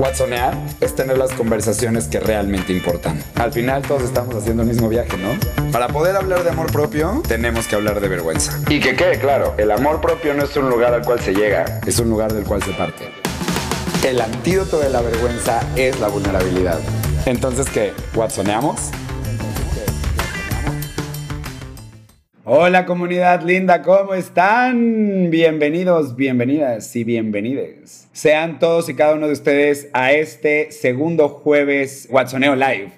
Watsonear es tener las conversaciones que realmente importan. Al final todos estamos haciendo el mismo viaje, ¿no? Para poder hablar de amor propio, tenemos que hablar de vergüenza. Y que quede claro, el amor propio no es un lugar al cual se llega, es un lugar del cual se parte. El antídoto de la vergüenza es la vulnerabilidad. Entonces, ¿qué? ¿Watsoneamos? Hola comunidad linda, ¿cómo están? Bienvenidos, bienvenidas y bienvenides. Sean todos y cada uno de ustedes a este segundo jueves Watsoneo Live.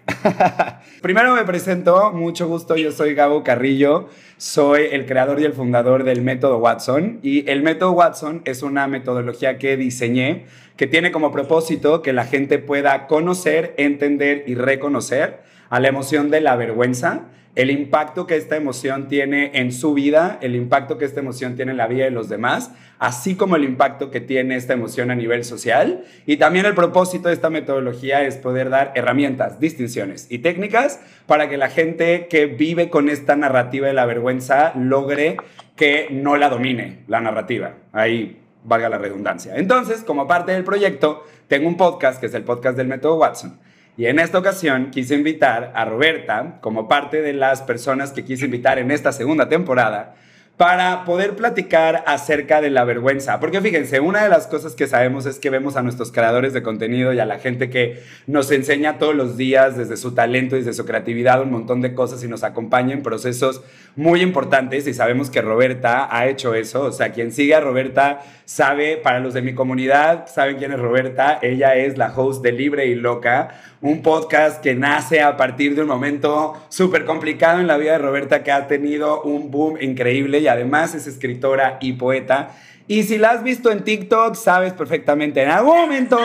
Primero me presento, mucho gusto, yo soy Gabo Carrillo, soy el creador y el fundador del método Watson y el método Watson es una metodología que diseñé que tiene como propósito que la gente pueda conocer, entender y reconocer a la emoción de la vergüenza el impacto que esta emoción tiene en su vida, el impacto que esta emoción tiene en la vida de los demás, así como el impacto que tiene esta emoción a nivel social. Y también el propósito de esta metodología es poder dar herramientas, distinciones y técnicas para que la gente que vive con esta narrativa de la vergüenza logre que no la domine la narrativa. Ahí valga la redundancia. Entonces, como parte del proyecto, tengo un podcast que es el podcast del método Watson y en esta ocasión quise invitar a Roberta como parte de las personas que quise invitar en esta segunda temporada para poder platicar acerca de la vergüenza. Porque fíjense, una de las cosas que sabemos es que vemos a nuestros creadores de contenido y a la gente que nos enseña todos los días desde su talento y desde su creatividad un montón de cosas y nos acompaña en procesos muy importantes y sabemos que Roberta ha hecho eso. O sea, quien sigue a Roberta sabe, para los de mi comunidad, saben quién es Roberta. Ella es la host de Libre y Loca, un podcast que nace a partir de un momento súper complicado en la vida de Roberta que ha tenido un boom increíble y además es escritora y poeta. Y si la has visto en TikTok, sabes perfectamente. En algún momento,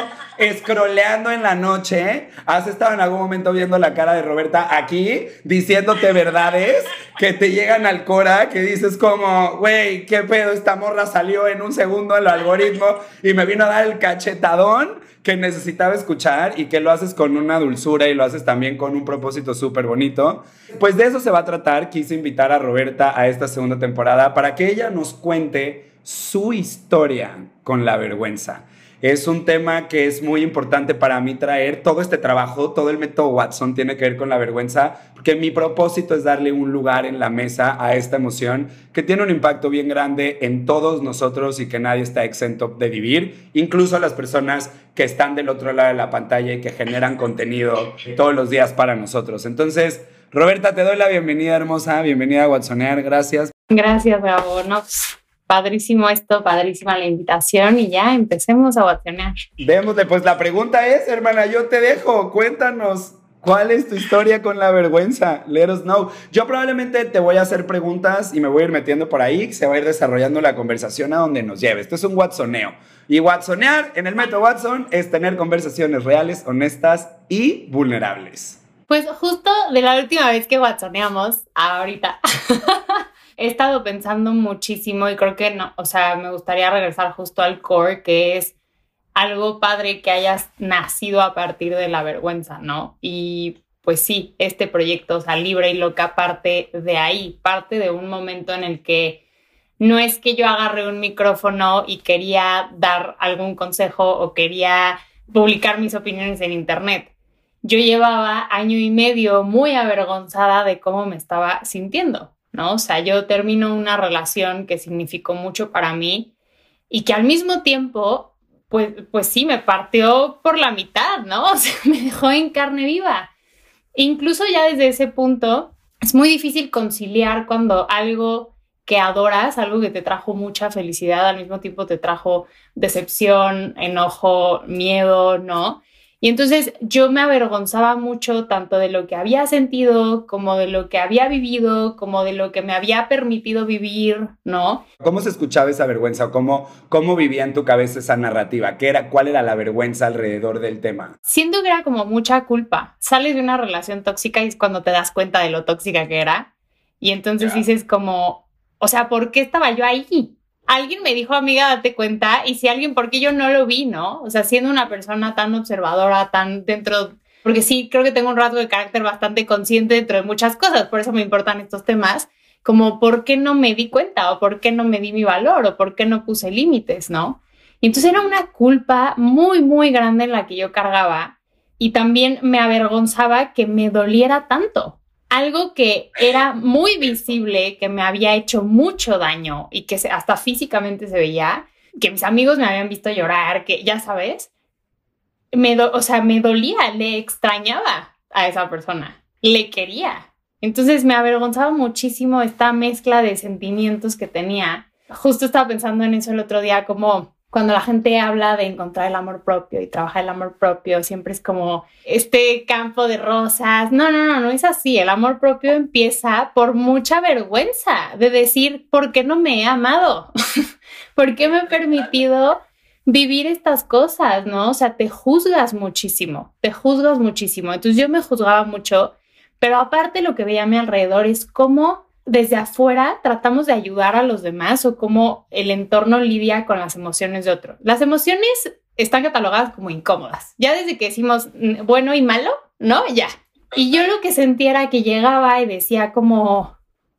scrolleando en la noche, has estado en algún momento viendo la cara de Roberta aquí, diciéndote verdades que te llegan al cora, que dices como, güey, qué pedo, esta morra salió en un segundo el algoritmo y me vino a dar el cachetadón que necesitaba escuchar y que lo haces con una dulzura y lo haces también con un propósito súper bonito. Pues de eso se va a tratar. Quise invitar a Roberta a esta segunda temporada para que ella nos cuente su historia con la vergüenza. Es un tema que es muy importante para mí traer. Todo este trabajo, todo el método Watson tiene que ver con la vergüenza, porque mi propósito es darle un lugar en la mesa a esta emoción que tiene un impacto bien grande en todos nosotros y que nadie está exento de vivir, incluso las personas que están del otro lado de la pantalla y que generan contenido todos los días para nosotros. Entonces, Roberta, te doy la bienvenida, hermosa. Bienvenida a Watsonear. Gracias. Gracias, Gabo. No, padrísimo esto, padrísima la invitación y ya empecemos a batear. Démosle, pues la pregunta es, hermana, yo te dejo, cuéntanos. ¿Cuál es tu historia con la vergüenza? Let us know. Yo probablemente te voy a hacer preguntas y me voy a ir metiendo por ahí. Se va a ir desarrollando la conversación a donde nos lleve. Esto es un Watsoneo. Y Watsonear en el método Watson es tener conversaciones reales, honestas y vulnerables. Pues justo de la última vez que Watsoneamos, ahorita, he estado pensando muchísimo y creo que no, o sea, me gustaría regresar justo al core, que es algo padre que hayas nacido a partir de la vergüenza, ¿no? Y pues sí, este proyecto, o sea, libre y loca, parte de ahí, parte de un momento en el que no es que yo agarre un micrófono y quería dar algún consejo o quería publicar mis opiniones en internet. Yo llevaba año y medio muy avergonzada de cómo me estaba sintiendo. ¿No? O sea, yo termino una relación que significó mucho para mí y que al mismo tiempo, pues, pues sí, me partió por la mitad, ¿no? O sea, me dejó en carne viva. Incluso ya desde ese punto, es muy difícil conciliar cuando algo que adoras, algo que te trajo mucha felicidad, al mismo tiempo te trajo decepción, enojo, miedo, ¿no? Y entonces yo me avergonzaba mucho tanto de lo que había sentido, como de lo que había vivido, como de lo que me había permitido vivir, ¿no? ¿Cómo se escuchaba esa vergüenza? ¿Cómo, cómo vivía en tu cabeza esa narrativa? ¿Qué era, ¿Cuál era la vergüenza alrededor del tema? Siento que era como mucha culpa. Sales de una relación tóxica y es cuando te das cuenta de lo tóxica que era. Y entonces dices como, o sea, ¿por qué estaba yo ahí? Alguien me dijo, amiga, date cuenta, y si alguien, ¿por qué yo no lo vi, no? O sea, siendo una persona tan observadora, tan dentro, porque sí, creo que tengo un rasgo de carácter bastante consciente dentro de muchas cosas, por eso me importan estos temas, como por qué no me di cuenta, o por qué no me di mi valor, o por qué no puse límites, ¿no? Y entonces era una culpa muy, muy grande en la que yo cargaba y también me avergonzaba que me doliera tanto. Algo que era muy visible, que me había hecho mucho daño y que hasta físicamente se veía, que mis amigos me habían visto llorar, que ya sabes, me o sea, me dolía, le extrañaba a esa persona, le quería. Entonces me avergonzaba muchísimo esta mezcla de sentimientos que tenía. Justo estaba pensando en eso el otro día, como cuando la gente habla de encontrar el amor propio y trabajar el amor propio, siempre es como este campo de rosas. No, no, no, no es así. El amor propio empieza por mucha vergüenza de decir, ¿por qué no me he amado? ¿Por qué me he permitido vivir estas cosas, no? O sea, te juzgas muchísimo, te juzgas muchísimo. Entonces yo me juzgaba mucho, pero aparte lo que veía a mi alrededor es cómo desde afuera tratamos de ayudar a los demás o cómo el entorno lidia con las emociones de otro. Las emociones están catalogadas como incómodas. Ya desde que decimos mm, bueno y malo, ¿no? Ya. Y yo lo que sentía era que llegaba y decía como,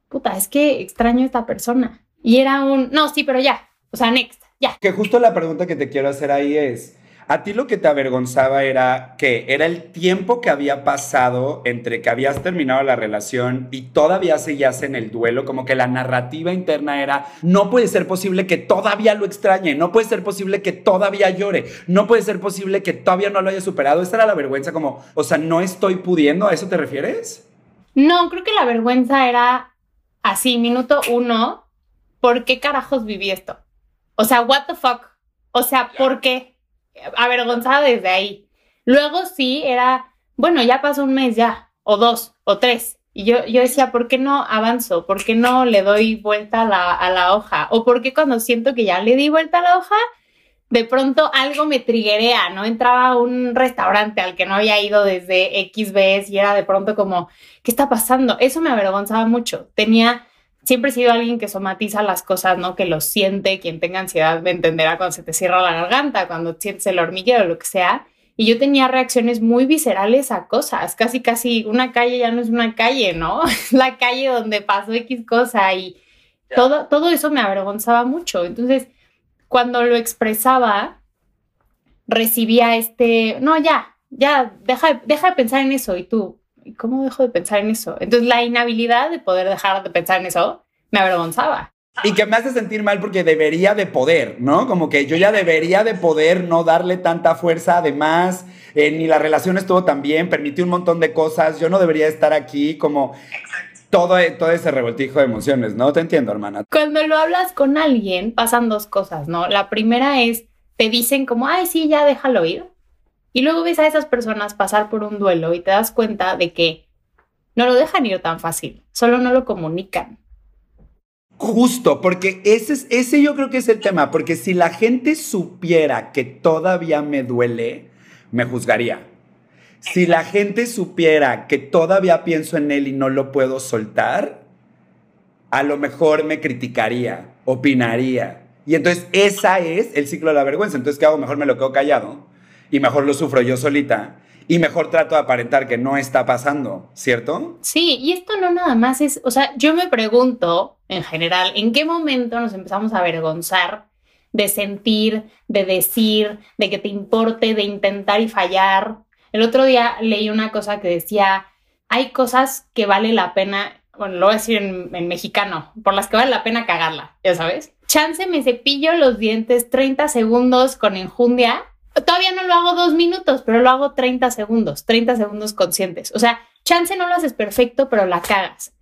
puta, es que extraño esta persona. Y era un, no, sí, pero ya. O sea, next. Ya. Que justo la pregunta que te quiero hacer ahí es, a ti lo que te avergonzaba era que era el tiempo que había pasado entre que habías terminado la relación y todavía seguías en el duelo, como que la narrativa interna era, no puede ser posible que todavía lo extrañe, no puede ser posible que todavía llore, no puede ser posible que todavía no lo haya superado. Esa era la vergüenza como, o sea, no estoy pudiendo, ¿a eso te refieres? No, creo que la vergüenza era así, minuto uno, ¿por qué carajos viví esto? O sea, what the fuck? O sea, ¿por qué? Avergonzada desde ahí. Luego sí era, bueno, ya pasó un mes ya, o dos, o tres. Y yo, yo decía, ¿por qué no avanzo? ¿Por qué no le doy vuelta a la, a la hoja? ¿O por qué cuando siento que ya le di vuelta a la hoja, de pronto algo me triguea, ¿no? Entraba a un restaurante al que no había ido desde X veces y era de pronto como, ¿qué está pasando? Eso me avergonzaba mucho. Tenía siempre he sido alguien que somatiza las cosas, ¿no? Que lo siente, quien tenga ansiedad me entenderá cuando se te cierra la garganta, cuando sientes el hormiguero, lo que sea. Y yo tenía reacciones muy viscerales a cosas, casi, casi una calle ya no es una calle, ¿no? Es la calle donde pasó X cosa y todo, todo eso me avergonzaba mucho. Entonces, cuando lo expresaba, recibía este, no, ya, ya, deja, deja de pensar en eso. Y tú, ¿cómo dejo de pensar en eso? Entonces la inhabilidad de poder dejar de pensar en eso me avergonzaba. Y que me hace sentir mal porque debería de poder, ¿no? Como que yo ya debería de poder no darle tanta fuerza. Además, eh, ni la relación estuvo tan bien, permití un montón de cosas. Yo no debería estar aquí como todo, todo ese revoltijo de emociones, ¿no? Te entiendo, hermana. Cuando lo hablas con alguien, pasan dos cosas, ¿no? La primera es, te dicen como, ay, sí, ya déjalo ir. Y luego ves a esas personas pasar por un duelo y te das cuenta de que no lo dejan ir tan fácil, solo no lo comunican. Justo, porque ese, es, ese yo creo que es el tema, porque si la gente supiera que todavía me duele, me juzgaría. Si la gente supiera que todavía pienso en él y no lo puedo soltar, a lo mejor me criticaría, opinaría. Y entonces esa es el ciclo de la vergüenza. Entonces, ¿qué hago? Mejor me lo quedo callado y mejor lo sufro yo solita y mejor trato de aparentar que no está pasando, ¿cierto? Sí, y esto no nada más es, o sea, yo me pregunto en general, ¿en qué momento nos empezamos a avergonzar de sentir, de decir, de que te importe, de intentar y fallar? El otro día leí una cosa que decía, hay cosas que vale la pena, bueno, lo voy a decir en, mexicano, por las que vale la pena cagarla, ya sabes. Chance me cepillo los dientes 30 segundos con enjundia Todavía no lo hago dos minutos, pero lo hago 30 segundos, 30 segundos conscientes. O sea, chance no lo haces perfecto, pero la cagas.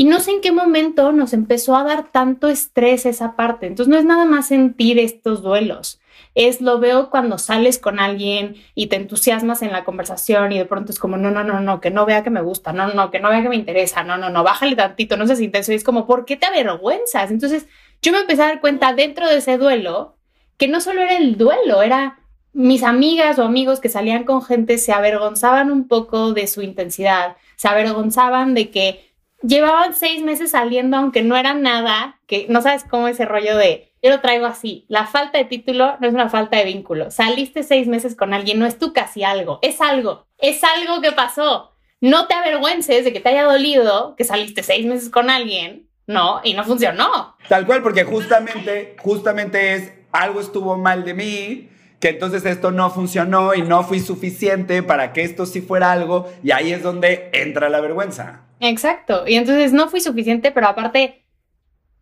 Y no sé en qué momento nos empezó a dar tanto estrés esa parte. Entonces no es nada más sentir estos duelos. Es lo veo cuando sales con alguien y te entusiasmas en la conversación y de pronto es como, no, no, no, no, que no vea que me gusta, no, no, que no vea que me interesa, no, no, no, bájale tantito, no seas intenso. Y es como, ¿por qué te avergüenzas? Entonces yo me empecé a dar cuenta dentro de ese duelo que no solo era el duelo, era mis amigas o amigos que salían con gente se avergonzaban un poco de su intensidad, se avergonzaban de que llevaban seis meses saliendo aunque no era nada, que no sabes cómo ese rollo de, yo lo traigo así, la falta de título no es una falta de vínculo, saliste seis meses con alguien, no es tú casi algo, es algo, es algo que pasó. No te avergüences de que te haya dolido que saliste seis meses con alguien, no, y no funcionó. Tal cual, porque justamente, justamente es algo estuvo mal de mí, que entonces esto no funcionó y no fui suficiente para que esto sí fuera algo y ahí es donde entra la vergüenza. Exacto, y entonces no fui suficiente, pero aparte,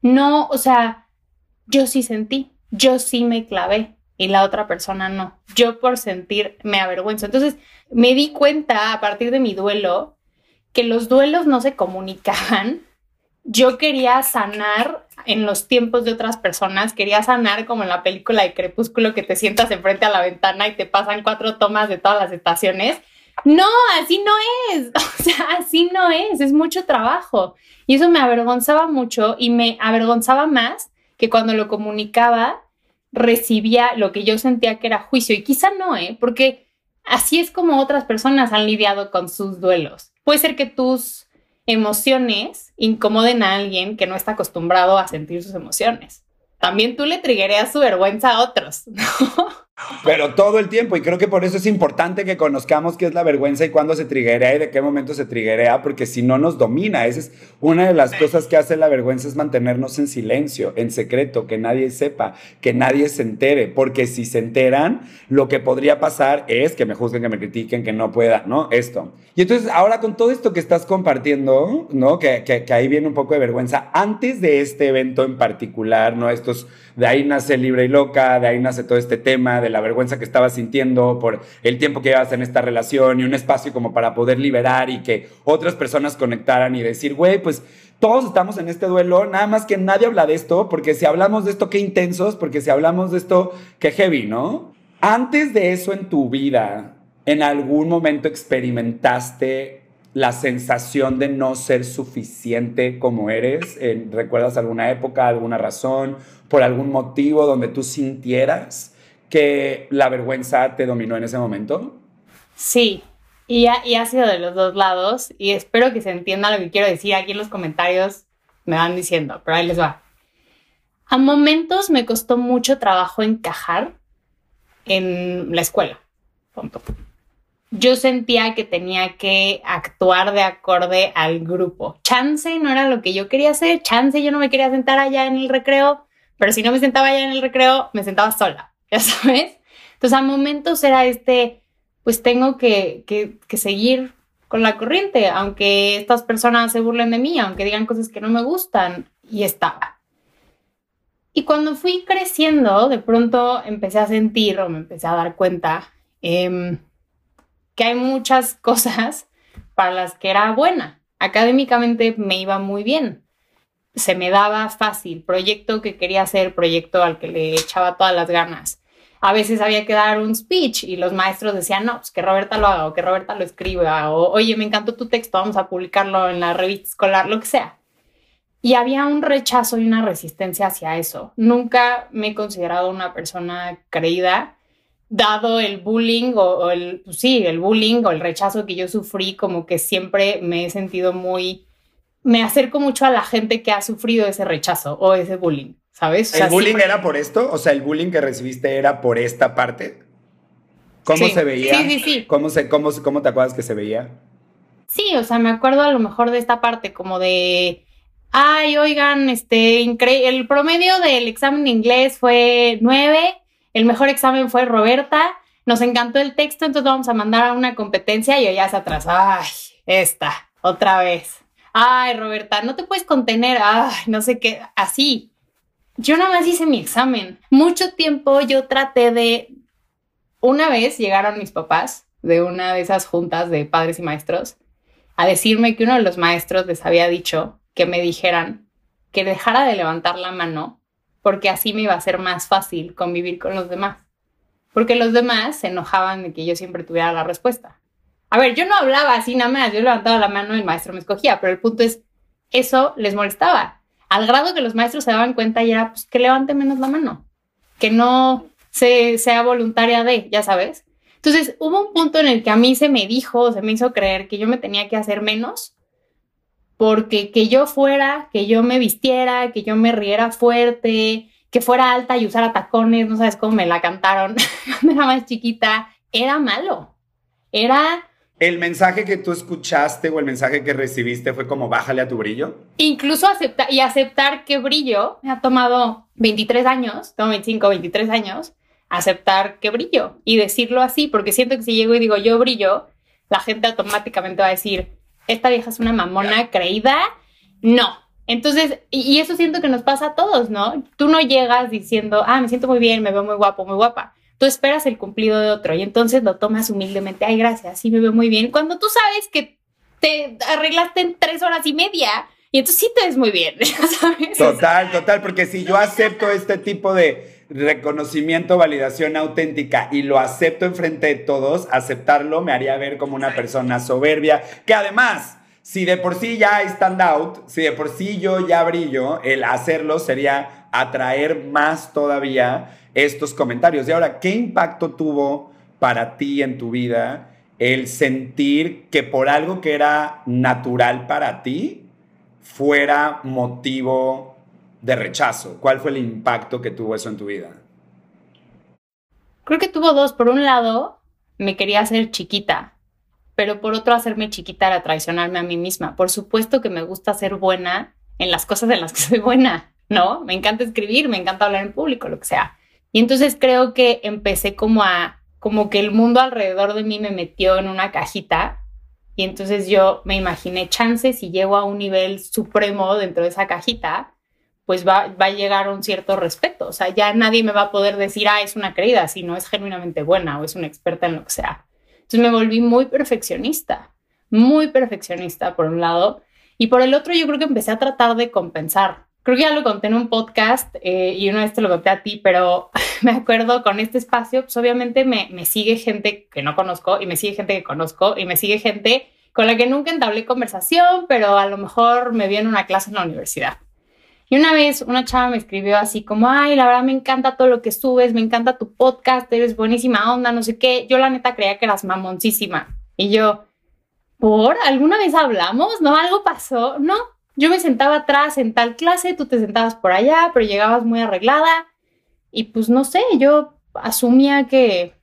no, o sea, yo sí sentí, yo sí me clavé y la otra persona no. Yo por sentir me avergüenzo. Entonces me di cuenta a partir de mi duelo que los duelos no se comunicaban. Yo quería sanar en los tiempos de otras personas, quería sanar como en la película de Crepúsculo que te sientas enfrente a la ventana y te pasan cuatro tomas de todas las estaciones. No, así no es. O sea, así no es. Es mucho trabajo. Y eso me avergonzaba mucho y me avergonzaba más que cuando lo comunicaba recibía lo que yo sentía que era juicio. Y quizá no, ¿eh? Porque así es como otras personas han lidiado con sus duelos. Puede ser que tus emociones incomoden a alguien que no está acostumbrado a sentir sus emociones. También tú le triguerías su vergüenza a otros, ¿no? Pero todo el tiempo, y creo que por eso es importante que conozcamos qué es la vergüenza y cuándo se triguea y de qué momento se triguea, porque si no nos domina, esa es una de las cosas que hace la vergüenza es mantenernos en silencio, en secreto, que nadie sepa, que nadie se entere, porque si se enteran, lo que podría pasar es que me juzguen, que me critiquen, que no pueda, ¿no? Esto. Y entonces ahora con todo esto que estás compartiendo, ¿no? Que, que, que ahí viene un poco de vergüenza, antes de este evento en particular, ¿no? Estos, de ahí nace Libre y Loca, de ahí nace todo este tema, de la vergüenza que estaba sintiendo por el tiempo que llevas en esta relación y un espacio como para poder liberar y que otras personas conectaran y decir, güey, pues todos estamos en este duelo, nada más que nadie habla de esto, porque si hablamos de esto, qué intensos, porque si hablamos de esto, qué heavy, ¿no? Antes de eso en tu vida, ¿en algún momento experimentaste la sensación de no ser suficiente como eres? ¿Recuerdas alguna época, alguna razón, por algún motivo donde tú sintieras que la vergüenza te dominó en ese momento? Sí, y ha, y ha sido de los dos lados y espero que se entienda lo que quiero decir. Aquí en los comentarios me van diciendo, pero ahí les va. A momentos me costó mucho trabajo encajar en la escuela. Punto. Yo sentía que tenía que actuar de acorde al grupo. Chance no era lo que yo quería hacer. Chance yo no me quería sentar allá en el recreo, pero si no me sentaba allá en el recreo, me sentaba sola. ya sabes. Entonces a momentos era este, pues tengo que, que, seguir con la corriente, aunque estas personas se burlen de mí, aunque digan cosas que no me gustan, y estaba. Y cuando fui creciendo, de pronto empecé a sentir o me empecé a dar cuenta eh, que hay muchas cosas para las que era buena. Académicamente me iba muy bien. Se me daba fácil. Proyecto que quería hacer, proyecto al que le echaba todas las ganas a veces había que dar un speech y los maestros decían, no, pues que Roberta lo haga o que Roberta lo escriba o, oye, me encantó tu texto, vamos a publicarlo en la revista escolar, lo que sea. Y había un rechazo y una resistencia hacia eso. Nunca me he considerado una persona creída, dado el bullying o, el, pues sí, el bullying o el rechazo que yo sufrí, como que siempre me he sentido muy, me acerco mucho a la gente que ha sufrido ese rechazo o ese bullying. ¿Sabes? ¿El bullying era por esto? O sea, ¿el bullying que recibiste era por esta parte? ¿Cómo se veía? Sí, sí, sí. ¿Cómo, se, cómo, ¿Cómo te acuerdas que se veía? Sí, o sea, me acuerdo a lo mejor de esta parte como de, ay, oigan, este, el promedio del examen de inglés fue nueve, el mejor examen fue Roberta, nos encantó el texto, entonces vamos a mandar a una competencia y ya se atrás, ay, esta, otra vez. Ay, Roberta, no te puedes contener, ay, no sé qué, así yo nada más hice mi examen. Mucho tiempo yo traté de... Una vez llegaron mis papás de una de esas juntas de padres y maestros a decirme que uno de los maestros les había dicho que me dijeran que dejara de levantar la mano porque así me iba a ser más fácil convivir con los demás. Porque los demás se enojaban de que yo siempre tuviera la respuesta. A ver, yo no hablaba así nada más, yo levantaba la mano y el maestro me escogía, pero el punto es, eso les molestaba al grado que los maestros se daban cuenta y era pues, que levante menos la mano, que no se, sea voluntaria de, ya sabes. Entonces hubo un punto en el que a mí se me dijo, se me hizo creer que yo me tenía que hacer menos, porque que yo fuera, que yo me vistiera, que yo me riera fuerte, que fuera alta y usara tacones, no sabes cómo me la cantaron cuando era más chiquita, era malo. Era ¿El mensaje que tú escuchaste o el mensaje que recibiste fue como bájale a tu brillo? Incluso aceptar y aceptar que brillo me ha tomado 23 años, tengo 25, 23 años, aceptar que brillo y decirlo así, porque siento que si llego y digo yo brillo, la gente automáticamente va a decir, esta vieja es una mamona creída. No. Entonces, y eso siento que nos pasa a todos, ¿no? Tú no llegas diciendo, ah, me siento muy bien, me veo muy guapo, muy guapa tú esperas el cumplido de otro y entonces lo tomas humildemente, ay, gracias, sí me veo muy bien, cuando tú sabes que te arreglaste en tres horas y media y entonces sí te ves muy bien, ¿sabes? Total, total, porque si yo acepto este tipo de reconocimiento, validación auténtica y lo acepto enfrente de todos, aceptarlo me haría ver como una persona soberbia, que además... Si de por sí ya hay stand out, si de por sí yo ya brillo, el hacerlo sería atraer más todavía estos comentarios. Y ahora, ¿qué impacto tuvo para ti en tu vida el sentir que por algo que era natural para ti fuera motivo de rechazo? ¿Cuál fue el impacto que tuvo eso en tu vida? Creo que tuvo dos. Por un lado, me quería hacer chiquita, pero por otro, hacerme chiquita era traicionarme a mí misma. Por supuesto que me gusta ser buena en las cosas en las que soy buena, ¿no? Me encanta escribir, me encanta hablar en público, lo que sea. Y entonces creo que empecé como a, como que el mundo alrededor de mí me metió en una cajita y entonces yo me imaginé chances si llego a un nivel supremo dentro de esa cajita, pues va, va, a llegar a un cierto respeto. O sea, ya nadie me va a poder decir, ah, es una creída, si no es genuinamente buena o es una experta en lo que sea. Entonces me volví muy perfeccionista, muy perfeccionista por un lado. Y por el otro, yo creo que empecé a tratar de compensar creo que ya lo conté en un podcast eh, y una vez te lo conté a ti, pero me acuerdo con este espacio, pues obviamente me, me sigue gente que no conozco y me sigue gente que conozco y me sigue gente con la que nunca entablé conversación, pero a lo mejor me vi en una clase en la universidad. Y una vez una chava me escribió así como, ay, la verdad me encanta todo lo que subes, me encanta tu podcast, eres buenísima onda, no sé qué. Yo la neta creía que eras mamoncísima. Y yo, ¿por? ¿Alguna vez hablamos? ¿No? ¿Algo pasó? No, yo me sentaba atrás en tal clase, tú te sentabas por allá, pero llegabas muy arreglada y pues no sé, yo asumía que,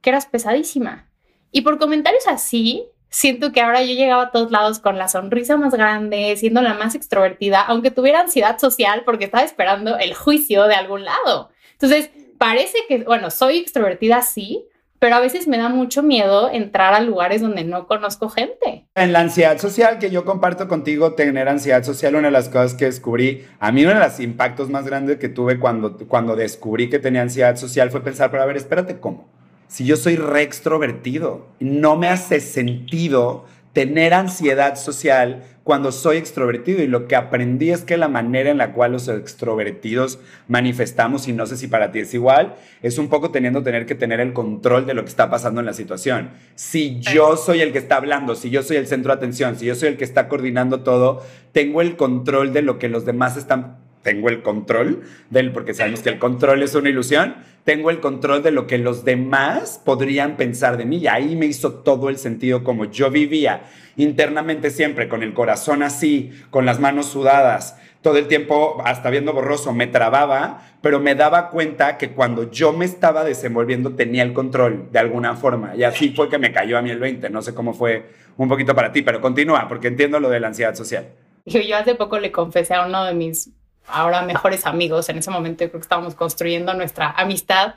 que eras pesadísima. Y por comentarios así, siento que ahora yo llegaba a todos lados con la sonrisa más grande, siendo la más extrovertida, aunque tuviera ansiedad social porque estaba esperando el juicio de algún lado. Entonces, parece que, bueno, soy extrovertida sí, pero a veces me da mucho miedo entrar a lugares donde no conozco gente. En la ansiedad social que yo comparto contigo, tener ansiedad social, una de las cosas que descubrí, a mí uno de los impactos más grandes que tuve cuando, cuando descubrí que tenía ansiedad social fue pensar, pero a ver, espérate, ¿cómo? Si yo soy re extrovertido, no me hace sentido tener ansiedad social cuando soy extrovertido y lo que aprendí es que la manera en la cual los extrovertidos manifestamos, y no sé si para ti es igual, es un poco teniendo tener que tener el control de lo que está pasando en la situación. Si yo soy el que está hablando, si yo soy el centro de atención, si yo soy el que está coordinando todo, tengo el control de lo que los demás están tengo el control del, porque sabemos que el control es una ilusión, tengo el control de lo que los demás podrían pensar de mí. Y ahí me hizo todo el sentido como yo vivía internamente siempre, con el corazón así, con las manos sudadas, todo el tiempo, hasta viendo borroso, me trababa, pero me daba cuenta que cuando yo me estaba desenvolviendo tenía el control de alguna forma. Y así fue que me cayó a mí el 20. No sé cómo fue un poquito para ti, pero continúa, porque entiendo lo de la ansiedad social. Yo hace poco le confesé a uno de mis ahora mejores amigos, en ese momento creo que estábamos construyendo nuestra amistad,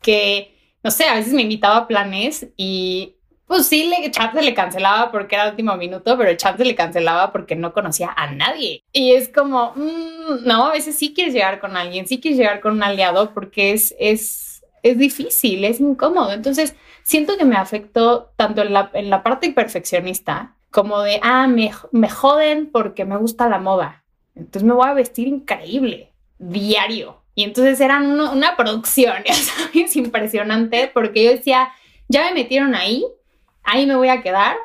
que, no sé, a veces me invitaba a planes y pues sí, le, se le cancelaba porque era último minuto, pero el chat se le cancelaba porque no conocía a nadie. Y es como, mm, no, a veces sí quieres llegar con alguien, sí quieres llegar con un aliado porque es, es, es difícil, es incómodo. Entonces, siento que me afectó tanto en la, en la parte perfeccionista como de, ah, me, me joden porque me gusta la moda. Entonces me voy a vestir increíble, diario. Y entonces eran una producción, ya impresionante, porque yo decía, ya me metieron ahí, ahí me voy a quedar.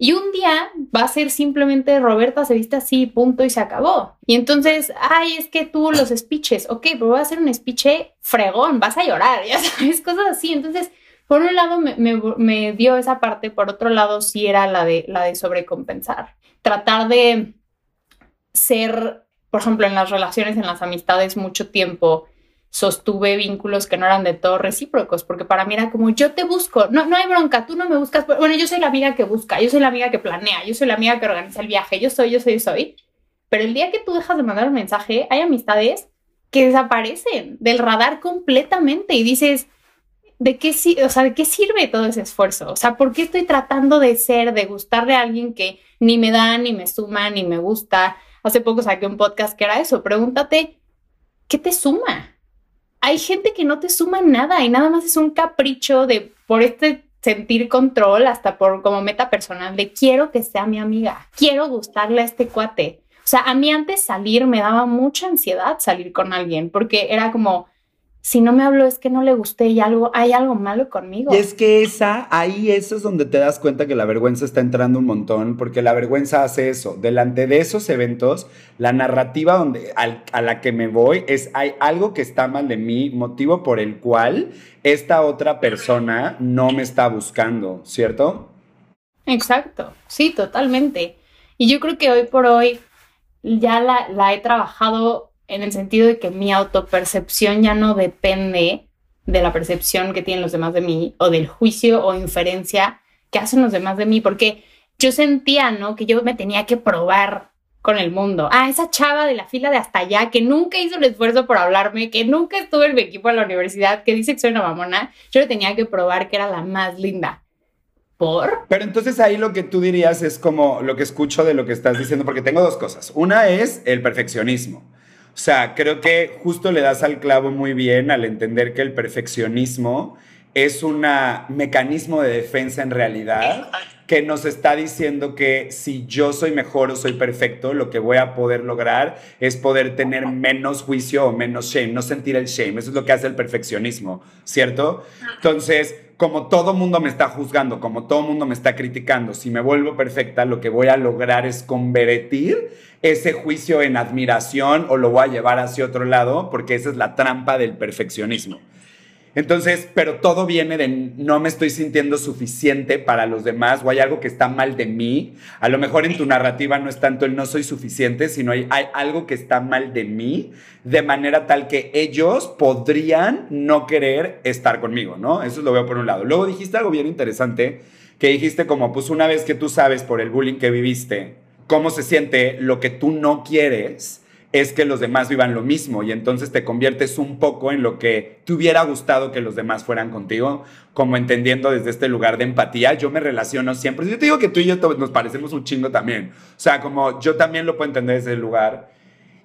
Y un día va a ser simplemente Roberta se viste así, punto, y se acabó. Y entonces, ay, es que tú los speeches, ok, pero voy a hacer un speech fregón, vas a llorar, ya sabes, cosas así. Entonces, por un lado me, me, me dio esa parte, por otro lado sí era la de, la de sobrecompensar. Tratar de ser, por ejemplo, en las relaciones, en las amistades, mucho tiempo, sostuve vínculos que no eran de todo recíprocos, porque para mí era como yo te busco, no, no hay bronca, tú no me buscas, bueno, yo soy la amiga que busca, yo soy la amiga que planea, yo soy la amiga que organiza el viaje, yo soy, yo soy, yo soy, pero el día que tú dejas de mandar un mensaje, hay amistades que desaparecen del radar completamente y dices, ¿de qué, o sea, ¿de qué sirve todo ese esfuerzo? O sea, ¿por qué estoy tratando de ser, de gustarle a alguien que ni me da, ni me suma, ni me gusta? Hace poco saqué un podcast que era eso. Pregúntate, ¿qué te suma? Hay gente que no te suma nada y nada más es un capricho de por este sentir control hasta por como meta personal de quiero que sea mi amiga, quiero gustarle a este cuate. O sea, a mí antes salir me daba mucha ansiedad salir con alguien porque era como, si no me habló es que no le gusté y algo, hay algo malo conmigo. Y es que esa, ahí eso es donde te das cuenta que la vergüenza está entrando un montón, porque la vergüenza hace eso. Delante de esos eventos, la narrativa donde, a la que me voy es, hay algo que está mal de mí, motivo por el cual esta otra persona no me está buscando, ¿cierto? Exacto, sí, totalmente. Y yo creo que hoy por hoy ya la, la he trabajado en el sentido de que mi autopercepción ya no depende de la percepción que tienen los demás de mí o del juicio o inferencia que hacen los demás de mí, porque yo sentía, ¿no? Que yo me tenía que probar con el mundo. Ah, esa chava de la fila de hasta allá que nunca hizo el esfuerzo por hablarme, que nunca estuvo en mi equipo en la universidad, que dice que soy una mamona, yo le tenía que probar que era la más linda. ¿Por? Pero entonces ahí lo que tú dirías es como lo que escucho de lo que estás diciendo, porque tengo dos cosas. Una es el perfeccionismo. O sea, creo que justo le das al clavo muy bien al entender que el perfeccionismo es un mecanismo de defensa en realidad que nos está diciendo que si yo soy mejor o soy perfecto, lo que voy a poder lograr es poder tener menos juicio o menos shame, no sentir el shame. Eso es lo que hace el perfeccionismo, ¿cierto? Entonces, como todo mundo me está juzgando, como todo mundo me está criticando, si me vuelvo perfecta, lo que voy a lograr es convertir ese juicio en admiración o lo voy a llevar hacia otro lado, porque esa es la trampa del perfeccionismo. Entonces, pero todo viene de no me estoy sintiendo suficiente para los demás o hay algo que está mal de mí. A lo mejor en tu narrativa no es tanto el no soy suficiente, sino hay, algo que está mal de mí, de manera tal que ellos podrían no querer estar conmigo, ¿no? Eso lo veo por un lado. Luego dijiste algo bien interesante, que dijiste como, pues una vez que tú sabes por el bullying que viviste, cómo se siente lo que tú no quieres, es que los demás vivan lo mismo y entonces te conviertes un poco en lo que te hubiera gustado que los demás fueran contigo, como entendiendo desde este lugar de empatía. Yo me relaciono siempre, yo te digo que tú y yo nos parecemos un chingo también, o sea, como yo también lo puedo entender desde el lugar.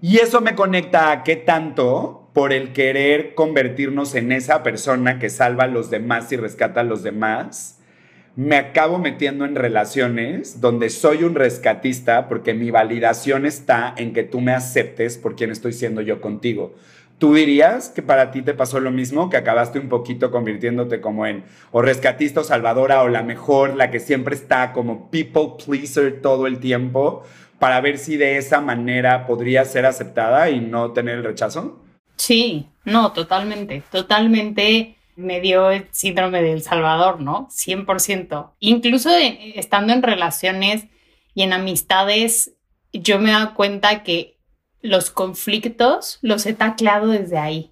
Y eso me conecta a qué tanto por el querer convertirnos en esa persona que salva a los demás y rescata a los demás, me acabo metiendo en relaciones donde soy un rescatista porque mi validación está en que tú me aceptes por quien estoy siendo yo contigo. ¿Tú dirías que para ti te pasó lo mismo, que acabaste un poquito convirtiéndote como en o rescatista o salvadora o la mejor, la que siempre está como people pleaser todo el tiempo, para ver si de esa manera podría ser aceptada y no tener el rechazo? Sí, no, totalmente, totalmente me dio el síndrome del Salvador, ¿no? 100%. Incluso estando en relaciones y en amistades, yo me he dado cuenta que los conflictos los he tacleado desde ahí.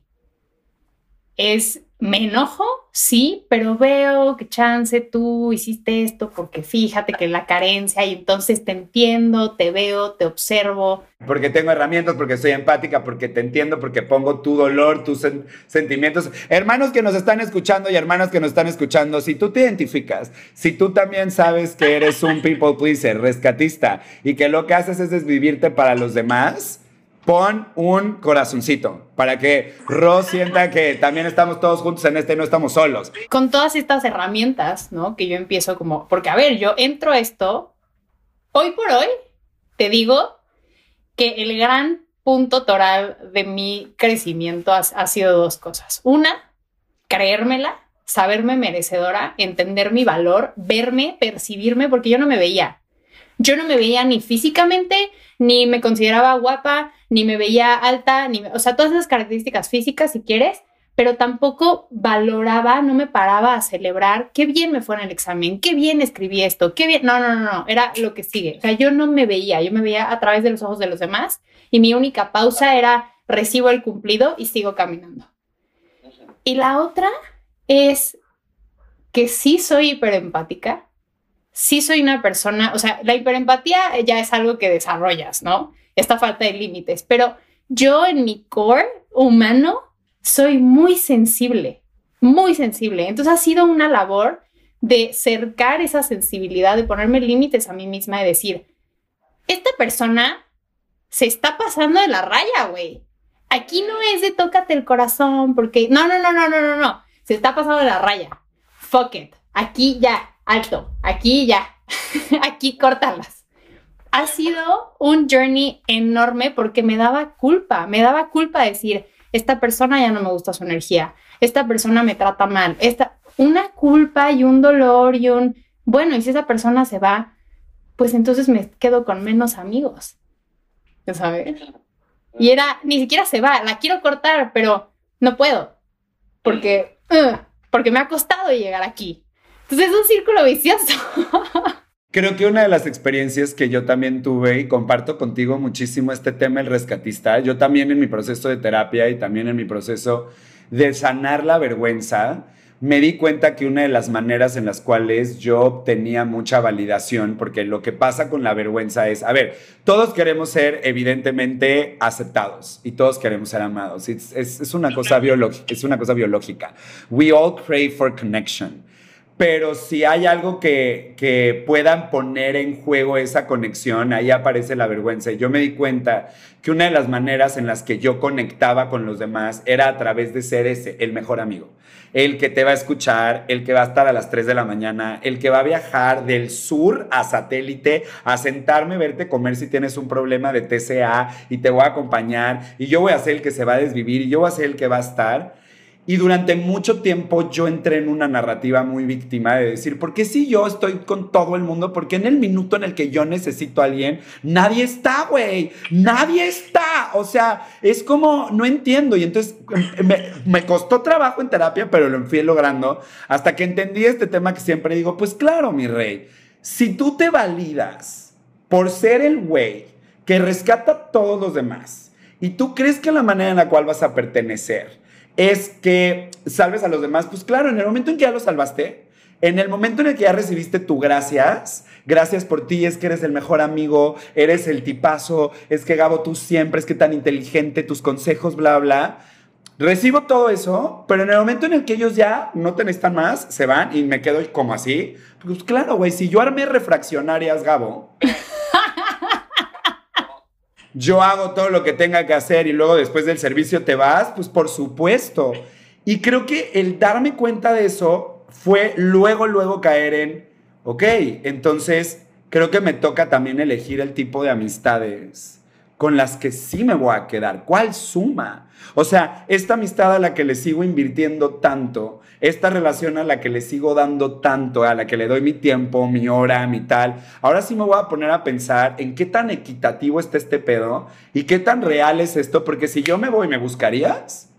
Es me enojo, sí, pero veo que chance tú hiciste esto porque fíjate que la carencia y entonces te entiendo, te veo, te observo. Porque tengo herramientas, porque soy empática, porque te entiendo, porque pongo tu dolor, tus sentimientos. Hermanos que nos están escuchando y hermanas que nos están escuchando, si tú te identificas, si tú también sabes que eres un people pleaser, rescatista y que lo que haces es desvivirte para los demás, pon un corazoncito para que Ro sienta que también estamos todos juntos en este no estamos solos. Con todas estas herramientas, ¿no? Que yo empiezo como, porque a ver, yo entro a esto, hoy por hoy, te digo que el gran punto toral de mi crecimiento ha sido dos cosas. Una, creérmela, saberme merecedora, entender mi valor, verme, percibirme, porque yo no me veía. Yo no me veía ni físicamente, ni me consideraba guapa, ni me veía alta, ni, o sea, todas esas características físicas si quieres, pero tampoco valoraba, no me paraba a celebrar qué bien me fue en el examen, qué bien escribí esto, qué bien, no, no, no, no, era lo que sigue. O sea, yo no me veía, yo me veía a través de los ojos de los demás y mi única pausa era recibo el cumplido y sigo caminando. Y la otra es que sí soy hiperempática, sí soy una persona, o sea, la hiperempatía ya es algo que desarrollas, ¿no? Esta falta de límites, pero yo en mi core humano soy muy sensible, muy sensible. Entonces ha sido una labor de cercar esa sensibilidad, de ponerme límites a mí misma y decir, esta persona se está pasando de la raya, güey. Aquí no es de tócate el corazón, porque no, no, no, no, no, no, no. Se está pasando de la raya. Fuck it. Aquí ya, alto. Aquí ya. Aquí córtalas. Ha sido un journey enorme porque me daba culpa. Me daba culpa decir, esta persona ya no me gusta su energía. Esta persona me trata mal. Esta, una culpa y un dolor y un, bueno, y si esa persona se va, pues entonces me quedo con menos amigos. ¿Sabes? Y era, ni siquiera se va, la quiero cortar, pero no puedo. Porque, porque me ha costado llegar aquí. Entonces es un círculo vicioso. Creo que una de las experiencias que yo también tuve y comparto contigo muchísimo este tema, el rescatista, yo también en mi proceso de terapia y también en mi proceso de sanar la vergüenza, me di cuenta que una de las maneras en las cuales yo obtenía mucha validación, porque lo que pasa con la vergüenza es, a ver, todos queremos ser evidentemente aceptados y todos queremos ser amados. Es, es, una, cosa es una cosa biológica. We all crave for connection pero si hay algo que, que, puedan poner en juego esa conexión, ahí aparece la vergüenza. Y yo me di cuenta que una de las maneras en las que yo conectaba con los demás era a través de ser ese, el mejor amigo. El que te va a escuchar, el que va a estar a las 3 de la mañana, el que va a viajar del sur a satélite, a sentarme, verte comer si tienes un problema de TCA y te voy a acompañar y yo voy a ser el que se va a desvivir y yo voy a ser el que va a estar. Y durante mucho tiempo yo entré en una narrativa muy víctima de decir, ¿por qué si yo estoy con todo el mundo? Porque en el minuto en el que yo necesito a alguien, nadie está, güey, nadie está. O sea, es como, no entiendo. Y entonces em, me, me, costó trabajo en terapia, pero lo fui logrando hasta que entendí este tema que siempre digo, pues claro, mi rey, si tú te validas por ser el güey que rescata a todos los demás y tú crees que la manera en la cual vas a pertenecer, es que salves a los demás. Pues claro, en el momento en que ya los salvaste, en el momento en el que ya recibiste tu gracias, gracias por ti, es que eres el mejor amigo, eres el tipazo, es que Gabo tú siempre, es que tan inteligente, tus consejos, bla, bla. Recibo todo eso, pero en el momento en el que ellos ya no te necesitan más, se van y me quedo como así. Pues claro, güey, si yo armé refraccionarias, Gabo, yo hago todo lo que tenga que hacer y luego después del servicio te vas, pues por supuesto. Y creo que el darme cuenta de eso fue luego, luego caer en, ok, entonces creo que me toca también elegir el tipo de amistades con las que sí me voy a quedar. ¿Cuál suma? O sea, esta amistad a la que le sigo invirtiendo tanto, esta relación a la que le sigo dando tanto, a la que le doy mi tiempo, mi hora, mi tal, ahora sí me voy a poner a pensar en qué tan equitativo está este pedo y qué tan real es esto, porque si yo me voy, ¿me buscarías?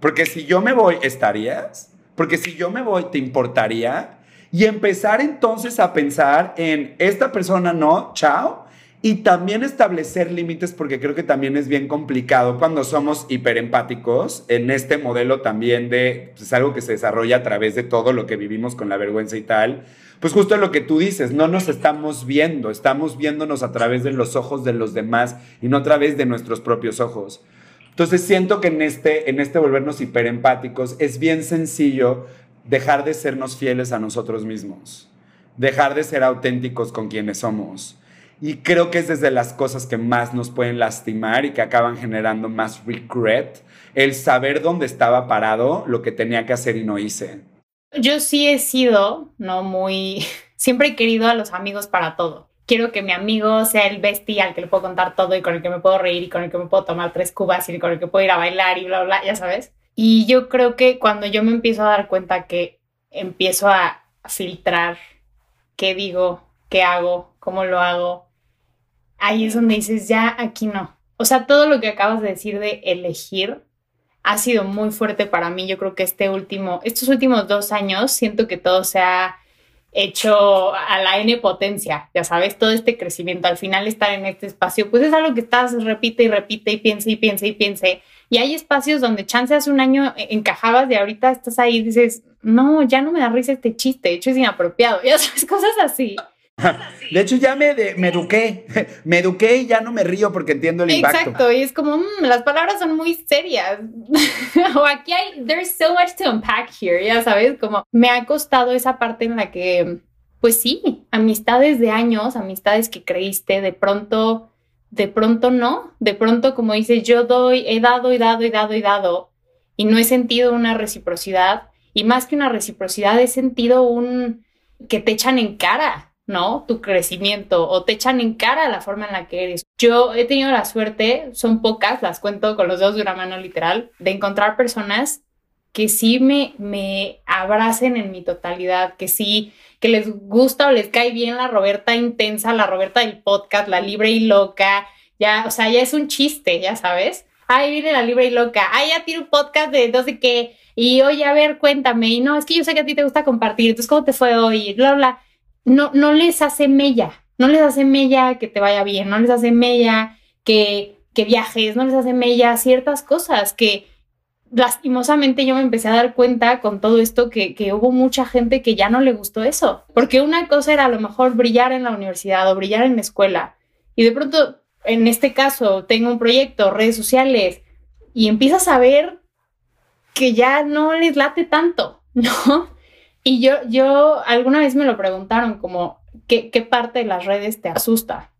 Porque si yo me voy, ¿estarías? Porque si yo me voy, ¿te importaría? Y empezar entonces a pensar en esta persona no, chao, y también establecer límites porque creo que también es bien complicado cuando somos hiperempáticos en este modelo también de pues, algo que se desarrolla a través de todo lo que vivimos con la vergüenza y tal. Pues justo lo que tú dices, no nos estamos viendo, estamos viéndonos a través de los ojos de los demás y no a través de nuestros propios ojos. Entonces siento que en este, en este volvernos hiperempáticos es bien sencillo dejar de sernos fieles a nosotros mismos, dejar de ser auténticos con quienes somos y creo que es desde las cosas que más nos pueden lastimar y que acaban generando más regret, el saber dónde estaba parado, lo que tenía que hacer y no hice. Yo sí he sido, ¿no? Muy... Siempre he querido a los amigos para todo. Quiero que mi amigo sea el bestie al que le puedo contar todo y con el que me puedo reír y con el que me puedo tomar tres cubas y con el que puedo ir a bailar y bla, bla, ya sabes. Y yo creo que cuando yo me empiezo a dar cuenta que empiezo a filtrar qué digo, qué hago, cómo lo hago, ahí es donde dices, ya aquí no. O sea, todo lo que acabas de decir de elegir ha sido muy fuerte para mí. Yo creo que este último, estos últimos dos años, siento que todo se ha hecho a la N potencia, ya sabes, todo este crecimiento, al final estar en este espacio, pues es algo que estás, repite y repite y piensa y piensa y piensa. Y hay espacios donde chance hace un año encajabas y ahorita estás ahí y dices, no, ya no me da risa este chiste, de hecho es inapropiado, ya sabes, cosas así. De hecho, ya me, me eduqué, me eduqué y ya no me río porque entiendo el impacto. Exacto, y es como, mm, las palabras son muy serias. o aquí hay, there's so much to unpack here, ya sabes, como me ha costado esa parte en la que, pues sí, amistades de años, amistades que creíste, de pronto, de pronto no, de pronto como dices, yo doy, he dado y dado y dado y dado, y no he sentido una reciprocidad, y más que una reciprocidad, he sentido un que te echan en cara ¿no? Tu crecimiento o te echan en cara la forma en la que eres. Yo he tenido la suerte, son pocas, las cuento con los dedos de una mano literal, de encontrar personas que sí me, me abracen en mi totalidad, que sí, que les gusta o les cae bien la Roberta intensa, la Roberta del podcast, la libre y loca, ya, o sea, ya es un chiste, ya sabes. Ay, viene la libre y loca, ay, ya tiene un podcast de no sé qué, y oye, a ver, cuéntame, y no, es que yo sé que a ti te gusta compartir, entonces, ¿cómo te fue hoy? Bla, bla no, no les hace mella, no les hace mella que te vaya bien, no les hace mella que, que viajes, no les hace mella ciertas cosas que lastimosamente yo me empecé a dar cuenta con todo esto que, que, hubo mucha gente que ya no le gustó eso, porque una cosa era a lo mejor brillar en la universidad o brillar en la escuela y de pronto en este caso tengo un proyecto, redes sociales y empiezas a ver que ya no les late tanto, ¿no? Y yo, yo, alguna vez me lo preguntaron como, ¿qué, ¿qué parte de las redes te asusta?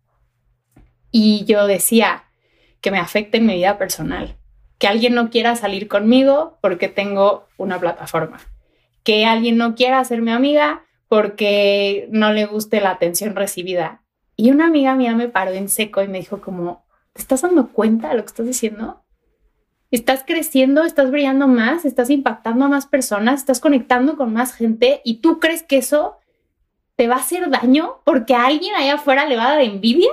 Y yo decía que me afecte en mi vida personal, que alguien no quiera salir conmigo porque tengo una plataforma, que alguien no quiera ser mi amiga porque no le guste la atención recibida. Y una amiga mía me paró en seco y me dijo como, ¿te estás dando cuenta de lo que estás diciendo? Estás creciendo, estás brillando más, estás impactando a más personas, estás conectando con más gente y tú crees que eso te va a hacer daño porque a alguien allá afuera le va a dar envidia.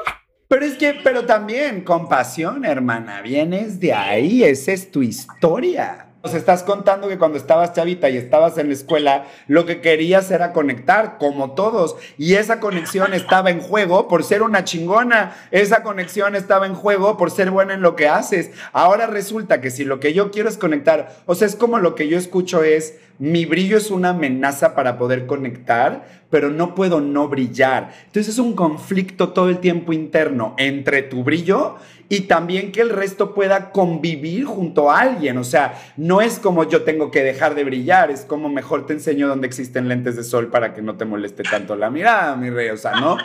Pero es que, pero también compasión, hermana, vienes de ahí, esa es tu historia. Nos estás contando que cuando estabas chavita y estabas en la escuela, lo que querías era conectar, como todos. Y esa conexión estaba en juego por ser una chingona. Esa conexión estaba en juego por ser buena en lo que haces. Ahora resulta que si lo que yo quiero es conectar, o sea, es como lo que yo escucho es, mi brillo es una amenaza para poder conectar, pero no puedo no brillar. Entonces es un conflicto todo el tiempo interno entre tu brillo y también que el resto pueda convivir junto a alguien. O sea, no es como yo tengo que dejar de brillar, es como mejor te enseño dónde existen lentes de sol para que no te moleste tanto la mirada, mi rey. O sea, ¿no?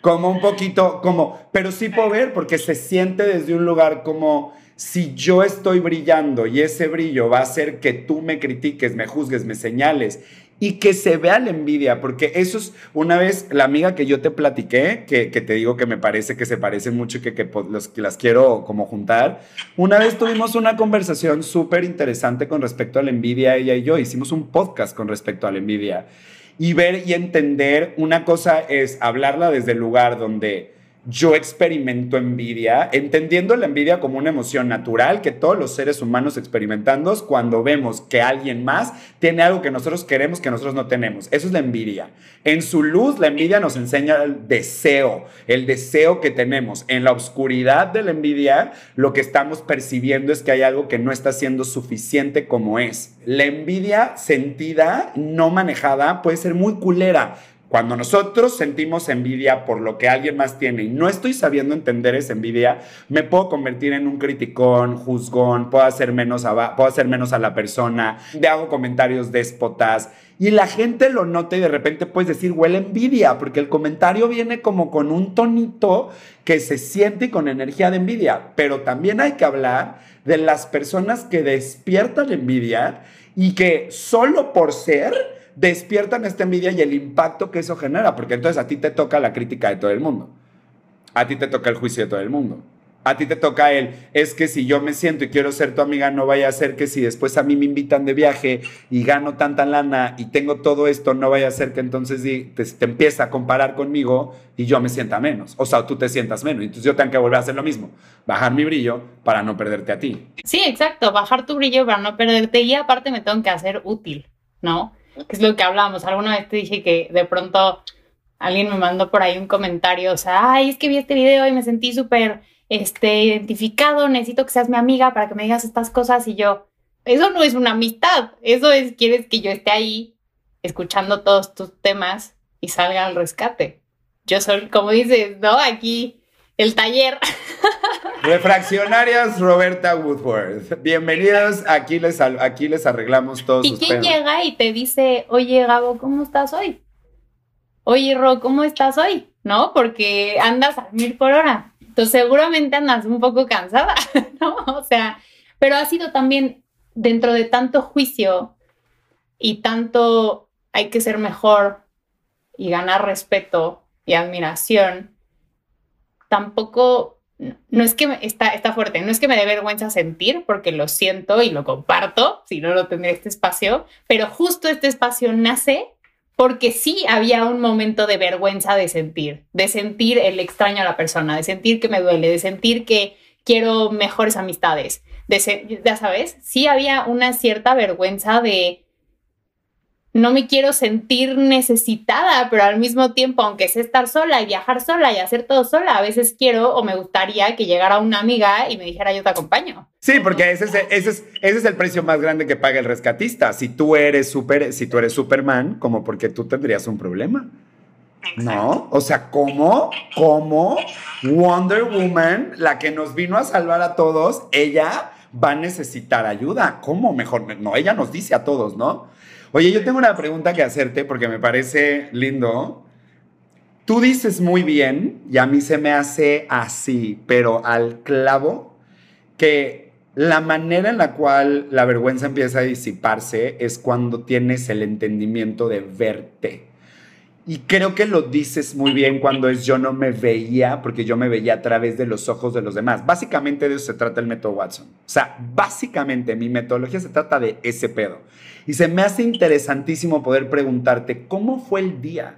Como un poquito, como, pero sí puedo ver porque se siente desde un lugar como si yo estoy brillando y ese brillo va a hacer que tú me critiques, me juzgues, me señales y que se vea la envidia, porque eso es una vez la amiga que yo te platiqué, que, te digo que me parece que se parecen mucho y que, que, las quiero como juntar, una vez tuvimos una conversación súper interesante con respecto a la envidia, ella y yo, hicimos un podcast con respecto a la envidia y ver y entender, una cosa es hablarla desde el lugar donde yo experimento envidia, entendiendo la envidia como una emoción natural que todos los seres humanos experimentamos cuando vemos que alguien más tiene algo que nosotros queremos que nosotros no tenemos. Eso es la envidia. En su luz, la envidia nos enseña el deseo, el deseo que tenemos. En la oscuridad de la envidia, lo que estamos percibiendo es que hay algo que no está siendo suficiente como es. La envidia sentida, no manejada, puede ser muy culera cuando nosotros sentimos envidia por lo que alguien más tiene y no estoy sabiendo entender esa envidia, me puedo convertir en un criticón, juzgón, puedo hacer menos a, la persona, le hago comentarios déspotas y la gente lo nota y de repente puedes decir huele envidia, porque el comentario viene como con un tonito que se siente con energía de envidia, pero también hay que hablar de las personas que despiertan envidia y que solo por ser despiertan esta envidia y el impacto que eso genera, porque entonces a ti te toca la crítica de todo el mundo, a ti te toca el juicio de todo el mundo. A ti te toca el, es que si yo me siento y quiero ser tu amiga, no vaya a ser que si después a mí me invitan de viaje y gano tanta lana y tengo todo esto, no vaya a ser que entonces te, empieza a comparar conmigo y yo me sienta menos. O sea, tú te sientas menos. Entonces yo tengo que volver a hacer lo mismo, bajar mi brillo para no perderte a ti. Sí, exacto, bajar tu brillo para no perderte y aparte me tengo que hacer útil, ¿no? Que es lo que hablábamos. Alguna vez te dije que de pronto alguien me mandó por ahí un comentario, o sea, ay, es que vi este video y me sentí súper este, identificado, necesito que seas mi amiga para que me digas estas cosas y yo, eso no es una amistad, eso es, quieres que yo esté ahí escuchando todos tus temas y salga al rescate. Yo soy, como dices, ¿no? Aquí, el taller. Refraccionarias Roberta Woodworth. Bienvenidos, aquí les, aquí les arreglamos todos ¿Y quién llega y te dice, oye Gabo, ¿cómo estás hoy? Oye Ro, ¿cómo estás hoy? ¿No? Porque andas a mil por hora. Entonces seguramente andas un poco cansada, ¿no? O sea, pero ha sido también dentro de tanto juicio y tanto hay que ser mejor y ganar respeto y admiración, tampoco, no es que está, está fuerte, no es que me dé vergüenza sentir, porque lo siento y lo comparto, si no, lo tendría este espacio, pero justo este espacio nace porque sí había un momento de vergüenza de sentir, de sentir el extraño a la persona, de sentir que me duele, de sentir que quiero mejores amistades, de ya sabes, sí había una cierta vergüenza de no me quiero sentir necesitada, pero al mismo tiempo, aunque sé estar sola y viajar sola y hacer todo sola, a veces quiero o me gustaría que llegara una amiga y me dijera yo te acompaño. Sí, porque ese es, ese es, ese es el precio más grande que paga el rescatista. Si tú eres super, si tú eres Superman, como porque tú tendrías un problema. ¿No? O sea, ¿cómo? ¿Cómo? Wonder Woman, la que nos vino a salvar a todos, ella va a necesitar ayuda. ¿Cómo? Mejor, no, ella nos dice a todos, ¿no? Oye, yo tengo una pregunta que hacerte porque me parece lindo. Tú dices muy bien, y a mí se me hace así, pero al clavo, que la manera en la cual la vergüenza empieza a disiparse es cuando tienes el entendimiento de verte. Y creo que lo dices muy bien cuando es yo no me veía, porque yo me veía a través de los ojos de los demás. Básicamente de eso se trata el método Watson. O sea, básicamente mi metodología se trata de ese pedo. Y se me hace interesantísimo poder preguntarte, ¿cómo fue el día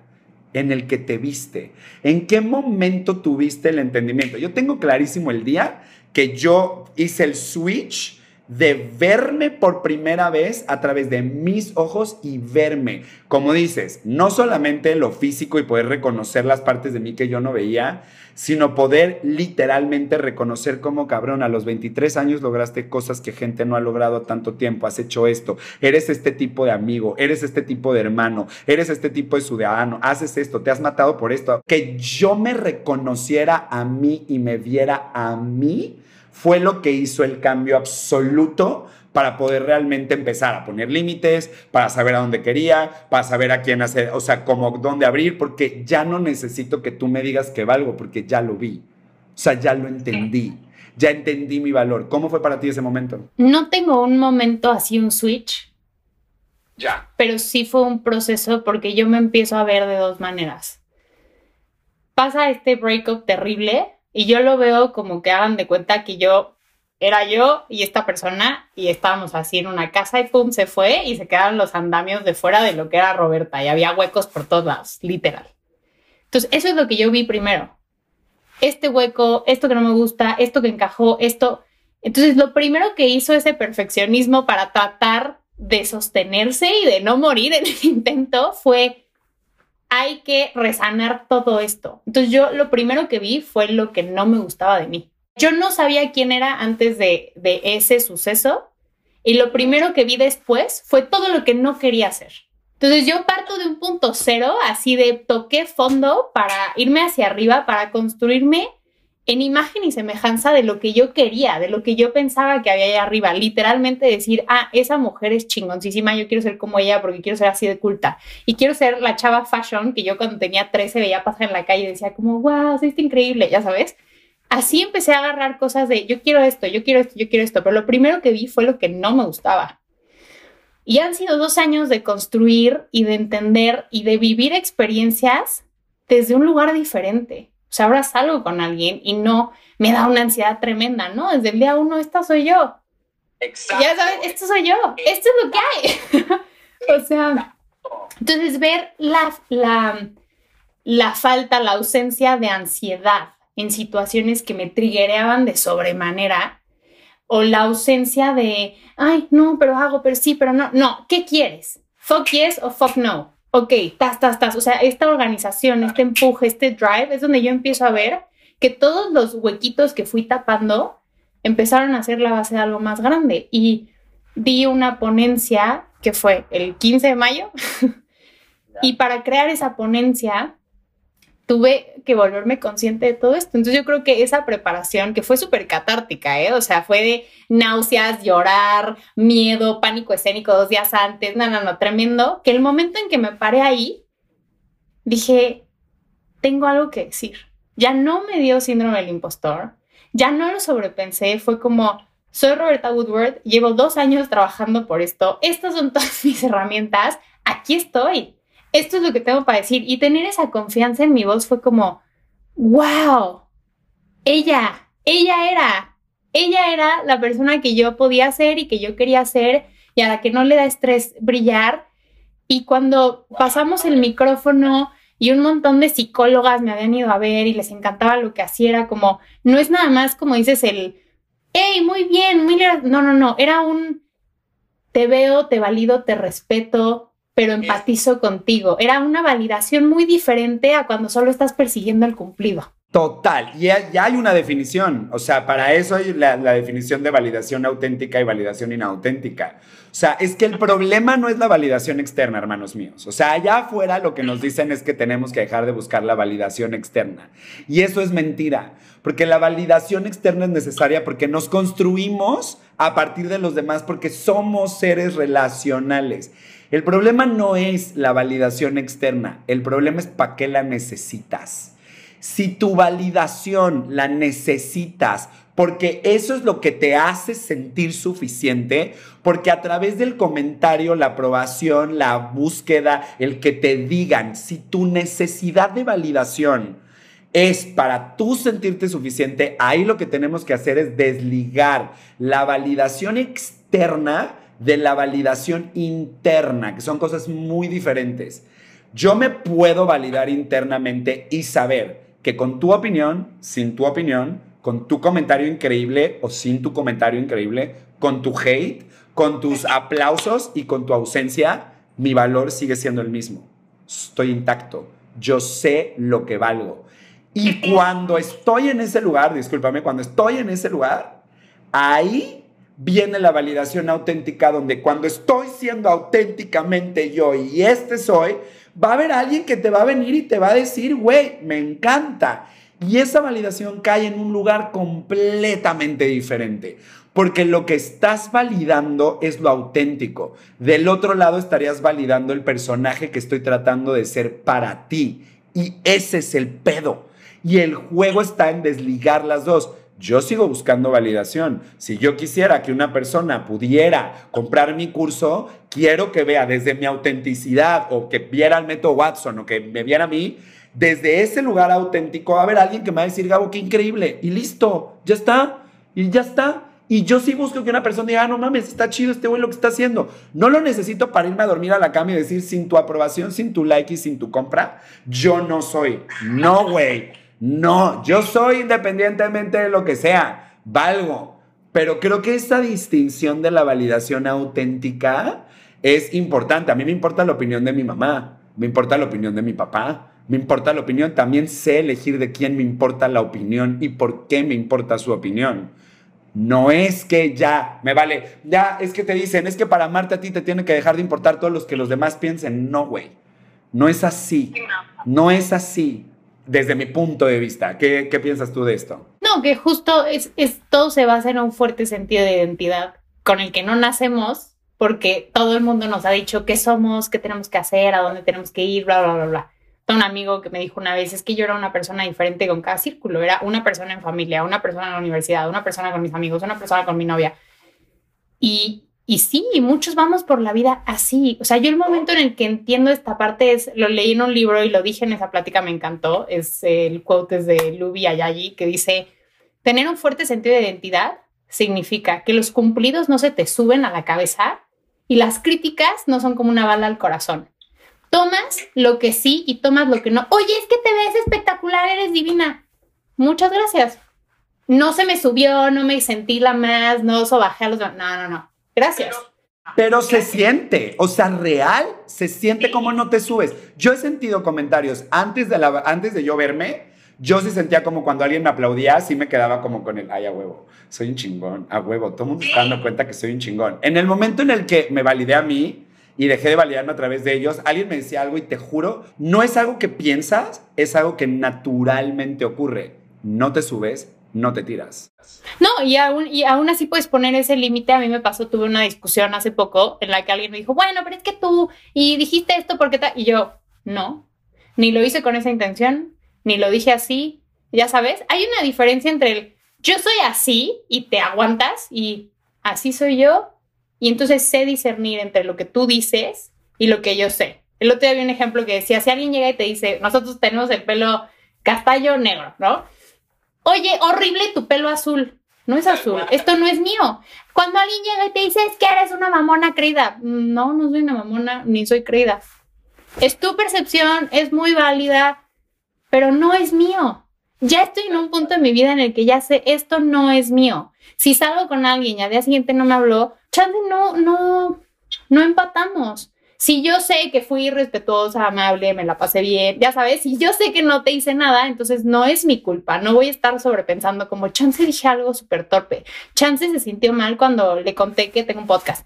en el que te viste? ¿En qué momento tuviste el entendimiento? Yo tengo clarísimo el día que yo hice el switch de verme por primera vez a través de mis ojos y verme. Como dices, no solamente lo físico y poder reconocer las partes de mí que yo no veía, sino poder literalmente reconocer como cabrón, a los 23 años lograste cosas que gente no ha logrado tanto tiempo, has hecho esto, eres este tipo de amigo, eres este tipo de hermano, eres este tipo de ciudadano, haces esto, te has matado por esto. Que yo me reconociera a mí y me viera a mí fue lo que hizo el cambio absoluto para poder realmente empezar a poner límites, para saber a dónde quería, para saber a quién hacer, o sea, como dónde abrir, porque ya no necesito que tú me digas que valgo, porque ya lo vi. O sea, ya lo entendí. Ya entendí mi valor. ¿Cómo fue para ti ese momento? No tengo un momento así, un switch. Ya. Pero sí fue un proceso porque yo me empiezo a ver de dos maneras. Pasa este breakup terrible y yo lo veo como que hagan de cuenta que yo era yo y esta persona y estábamos así en una casa y pum, se fue y se quedaron los andamios de fuera de lo que era Roberta y había huecos por todos lados, literal. Entonces, eso es lo que yo vi primero. Este hueco, esto que no me gusta, esto que encajó, esto. Entonces, lo primero que hizo ese perfeccionismo para tratar de sostenerse y de no morir en el intento fue hay que resanar todo esto. Entonces yo lo primero que vi fue lo que no me gustaba de mí. Yo no sabía quién era antes de, ese suceso y lo primero que vi después fue todo lo que no quería hacer. Entonces yo parto de un punto cero, así de toqué fondo para irme hacia arriba, para construirme en imagen y semejanza de lo que yo quería, de lo que yo pensaba que había ahí arriba. Literalmente decir, ah, esa mujer es chingoncísima, yo quiero ser como ella porque quiero ser así de culta. Y quiero ser la chava fashion que yo cuando tenía 13 veía pasar en la calle y decía como, wow, es increíble, ya sabes. Así empecé a agarrar cosas de, yo quiero esto, yo quiero esto, yo quiero esto. Pero lo primero que vi fue lo que no me gustaba. Y han sido dos años de construir y de entender y de vivir experiencias desde un lugar diferente o sea, ahora salgo con alguien y no me da una ansiedad tremenda, ¿no? Desde el día uno, esta soy yo. Exacto. Ya sabes, esto soy yo, esto es lo que hay. o sea, entonces ver la, la, la falta, la ausencia de ansiedad en situaciones que me trigueaban de sobremanera o la ausencia de, ay, no, pero hago, pero sí, pero no, no, ¿qué quieres? Fuck yes o fuck no ok, tas, tas, tas. O sea, esta organización, este empuje, este drive, es donde yo empiezo a ver que todos los huequitos que fui tapando empezaron a ser la base de algo más grande. Y di una ponencia que fue el 15 de mayo. y para crear esa ponencia tuve que volverme consciente de todo esto. Entonces yo creo que esa preparación, que fue súper catártica, ¿eh? O sea, fue de náuseas, llorar, miedo, pánico escénico dos días antes, no, no, no, tremendo, que el momento en que me paré ahí, dije, tengo algo que decir. Ya no me dio síndrome del impostor, ya no lo sobrepensé, fue como, soy Roberta Woodward, llevo dos años trabajando por esto, estas son todas mis herramientas, aquí estoy esto es lo que tengo para decir. Y tener esa confianza en mi voz fue como, wow, ella, ella era, ella era la persona que yo podía ser y que yo quería ser y a la que no le da estrés brillar. Y cuando pasamos el micrófono y un montón de psicólogas me habían ido a ver y les encantaba lo que hacía, era como, no es nada más como dices el, hey, muy bien, muy No, no, no, era un, te veo, te valido, te respeto, pero empatizo contigo. Era una validación muy diferente a cuando solo estás persiguiendo el cumplido. Total, y ya, hay una definición, o sea, para eso hay la, la, definición de validación auténtica y validación inauténtica. O sea, es que el problema no es la validación externa, hermanos míos. O sea, allá afuera lo que nos dicen es que tenemos que dejar de buscar la validación externa. Y eso es mentira, porque la validación externa es necesaria porque nos construimos a partir de los demás, porque somos seres relacionales. El problema no es la validación externa, el problema es para qué la necesitas. Si tu validación la necesitas porque eso es lo que te hace sentir suficiente, porque a través del comentario, la aprobación, la búsqueda, el que te digan, si tu necesidad de validación es para tú sentirte suficiente, ahí lo que tenemos que hacer es desligar la validación externa de la validación interna, que son cosas muy diferentes. Yo me puedo validar internamente y saber que con tu opinión, sin tu opinión, con tu comentario increíble o sin tu comentario increíble, con tu hate, con tus aplausos y con tu ausencia, mi valor sigue siendo el mismo. Estoy intacto. Yo sé lo que valgo. Y cuando estoy en ese lugar, discúlpame, cuando estoy en ese lugar, ahí viene la validación auténtica, donde cuando estoy siendo auténticamente yo y este soy, va a haber alguien que te va a venir y te va a decir, güey, me encanta. Y esa validación cae en un lugar completamente diferente, porque lo que estás validando es lo auténtico. Del otro lado estarías validando el personaje que estoy tratando de ser para ti. Y ese es el pedo. Y el juego está en desligar las dos. Yo sigo buscando validación. Si yo quisiera que una persona pudiera comprar mi curso, quiero que vea desde mi autenticidad o que viera al método Watson o que me viera a mí, desde ese lugar auténtico va a haber alguien que me va a decir, Gabo, qué increíble. Y listo, ya está. Y ya está. Y yo sí busco que una persona diga, ah, no mames, está chido este güey lo que está haciendo. No lo necesito para irme a dormir a la cama y decir, sin tu aprobación, sin tu like y sin tu compra, yo no soy. No, güey. No, yo soy independientemente de lo que sea, valgo. Pero creo que esta distinción de la validación auténtica es importante. A mí me importa la opinión de mi mamá, me importa la opinión de mi papá, me importa la opinión. También sé elegir de quién me importa la opinión y por qué me importa su opinión. No es que ya, me vale, ya es que te dicen, es que para amarte a ti te tiene que dejar de importar todos los que los demás piensen. No, güey. No es así. No es así desde mi punto de vista. ¿Qué, piensas tú de esto? No, que justo es, es, todo se basa en un fuerte sentido de identidad con el que no nacemos porque todo el mundo nos ha dicho qué somos, qué tenemos que hacer, a dónde tenemos que ir, bla, bla, bla, bla. Un amigo que me dijo una vez, es que yo era una persona diferente con cada círculo, era una persona en familia, una persona en la universidad, una persona con mis amigos, una persona con mi novia. Y y sí, muchos vamos por la vida así. O sea, yo el momento en el que entiendo esta parte es, lo leí en un libro y lo dije en esa plática, me encantó, es el quote de Luby Ayayi que dice, tener un fuerte sentido de identidad significa que los cumplidos no se te suben a la cabeza y las críticas no son como una bala al corazón. Tomas lo que sí y tomas lo que no. Oye, es que te ves espectacular, eres divina. Muchas gracias. No se me subió, no me sentí la más, no bajé a los... No, no, no Gracias. Pero, se siente, o sea, real, se siente como no te subes. Yo he sentido comentarios antes de, la, antes de yo verme, Yo sí sentía como cuando alguien me aplaudía, sí me quedaba como con el, ay, a huevo, soy un chingón, a huevo, todo el mundo está dando cuenta que soy un chingón. En el momento en el que me validé a mí y dejé de validarme a través de ellos, alguien me decía algo y te juro, no es algo que piensas, es algo que naturalmente ocurre. No te subes, no te tiras. No, y aún, y aún así puedes poner ese límite. A mí me pasó, tuve una discusión hace poco en la que alguien me dijo, bueno, pero es que tú, y dijiste esto porque tal. Y yo, no, ni lo hice con esa intención, ni lo dije así. Ya sabes, hay una diferencia entre el yo soy así y te aguantas y así soy yo. Y entonces sé discernir entre lo que tú dices y lo que yo sé. El otro día había un ejemplo que decía, si alguien llega y te dice, nosotros tenemos el pelo castaño negro, ¿no? Oye, horrible tu pelo azul. No es azul, esto no es mío. Cuando alguien llega y te dice, es que eres una mamona creída. No, no soy una mamona, ni soy creída. Es tu percepción, es muy válida, pero no es mío. Ya estoy en un punto de mi vida en el que ya sé, esto no es mío. Si salgo con alguien y al día siguiente no me habló, chance no, no, no empatamos si yo sé que fui respetuosa, amable, me la pasé bien, ya sabes, si yo sé que no te hice nada, entonces no es mi culpa, no voy a estar sobrepensando como chance dije algo súper torpe, chance se sintió mal cuando le conté que tengo un podcast.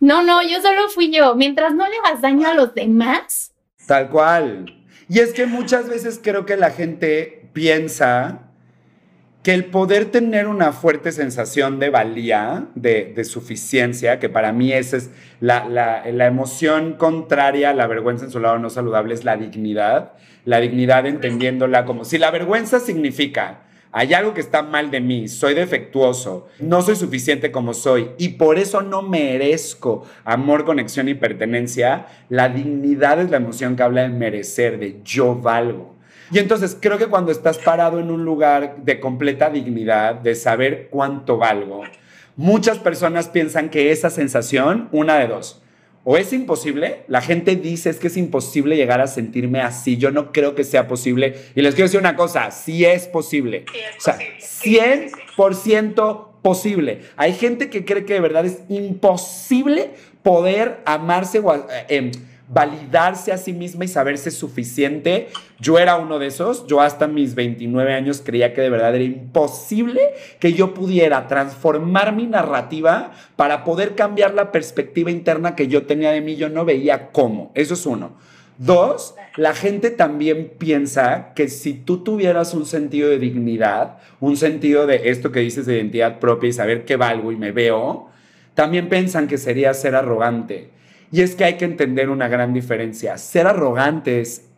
No, no, yo solo fui yo, mientras no le hagas daño a los demás. Tal cual. Y es que muchas veces creo que la gente piensa que el poder tener una fuerte sensación de valía, de, suficiencia, que para mí esa es la, la, emoción contraria a la vergüenza en su lado no saludable, es la dignidad. La dignidad entendiéndola como si la vergüenza significa, hay algo que está mal de mí, soy defectuoso, no soy suficiente como soy y por eso no merezco amor, conexión y pertenencia, la dignidad es la emoción que habla de merecer, de yo valgo. Y entonces creo que cuando estás parado en un lugar de completa dignidad, de saber cuánto valgo, muchas personas piensan que esa sensación, una de dos, o es imposible, la gente dice es que es imposible llegar a sentirme así, yo no creo que sea posible. Y les quiero decir una cosa, sí es posible. o sea, 100% posible. Hay gente que cree que de verdad es imposible poder amarse o... Eh, em, validarse a sí misma y saberse suficiente. Yo era uno de esos. Yo hasta mis 29 años creía que de verdad era imposible que yo pudiera transformar mi narrativa para poder cambiar la perspectiva interna que yo tenía de mí. Yo no veía cómo. Eso es uno. Dos, la gente también piensa que si tú tuvieras un sentido de dignidad, un sentido de esto que dices de identidad propia y saber qué valgo y me veo, también piensan que sería ser arrogante. Y es que hay que entender una gran diferencia. Ser arrogante es,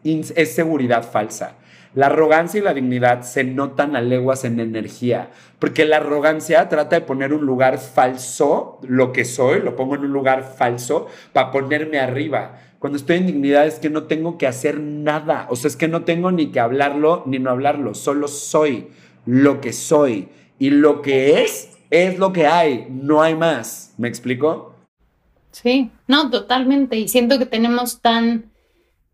seguridad falsa. La arrogancia y la dignidad se notan a leguas en energía, porque la arrogancia trata de poner un lugar falso, lo que soy, lo pongo en un lugar falso para ponerme arriba. Cuando estoy en dignidad es que no tengo que hacer nada, o sea, es que no tengo ni que hablarlo ni no hablarlo, solo soy lo que soy. Y lo que es, es lo que hay, no hay más. ¿Me explico? Sí, no, totalmente. Y siento que tenemos tan,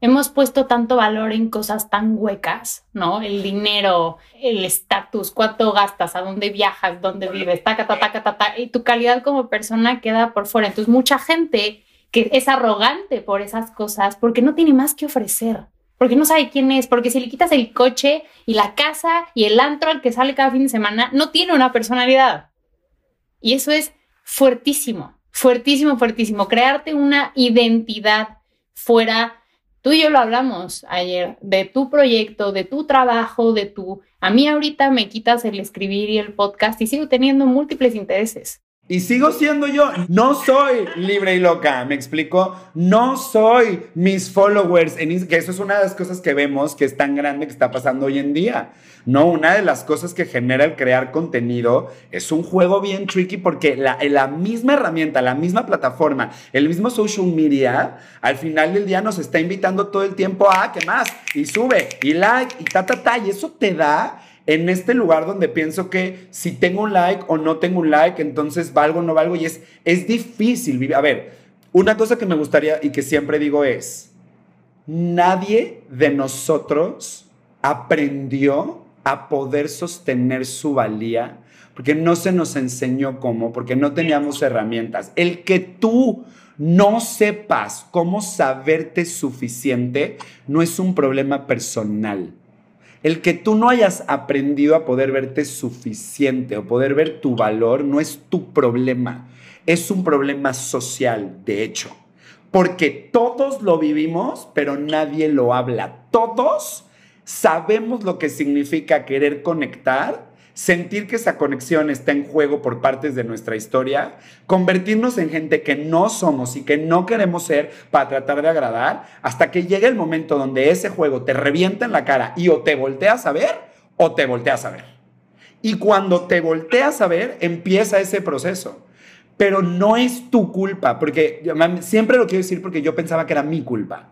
hemos puesto tanto valor en cosas tan huecas, ¿no? El dinero, el estatus, cuánto gastas, a dónde viajas, dónde vives, taca, taca, taca, taca, y tu calidad como persona queda por fuera. Entonces, mucha gente que es arrogante por esas cosas porque no tiene más que ofrecer, porque no sabe quién es, porque si le quitas el coche y la casa y el antro al que sale cada fin de semana, no tiene una personalidad. Y eso es fuertísimo fuertísimo, fuertísimo. Crearte una identidad fuera. Tú y yo lo hablamos ayer, de tu proyecto, de tu trabajo, de tu... A mí ahorita me quitas el escribir y el podcast y sigo teniendo múltiples intereses. Y sigo siendo yo. No soy libre y loca, ¿me explico? No soy mis followers. En, eso es una de las cosas que vemos que es tan grande que está pasando hoy en día. No, una de las cosas que genera el crear contenido es un juego bien tricky porque la, la misma herramienta, la misma plataforma, el mismo social media, al final del día nos está invitando todo el tiempo a que más y sube y like y ta, ta, ta. Y eso te da en este lugar donde pienso que si tengo un like o no tengo un like, entonces valgo o no valgo y es, es difícil vivir. A ver, una cosa que me gustaría y que siempre digo es, nadie de nosotros aprendió a poder sostener su valía porque no se nos enseñó cómo, porque no teníamos herramientas. El que tú no sepas cómo saberte suficiente no es un problema personal El que tú no hayas aprendido a poder verte suficiente o poder ver tu valor no es tu problema, es un problema social, de hecho. Porque todos lo vivimos, pero nadie lo habla. Todos sabemos lo que significa querer conectar sentir que esa conexión está en juego por partes de nuestra historia, convertirnos en gente que no somos y que no queremos ser para tratar de agradar, hasta que llegue el momento donde ese juego te revienta en la cara y o te volteas a ver o te volteas a ver. Y cuando te volteas a ver, empieza ese proceso. Pero no es tu culpa, porque siempre lo quiero decir porque yo pensaba que era mi culpa.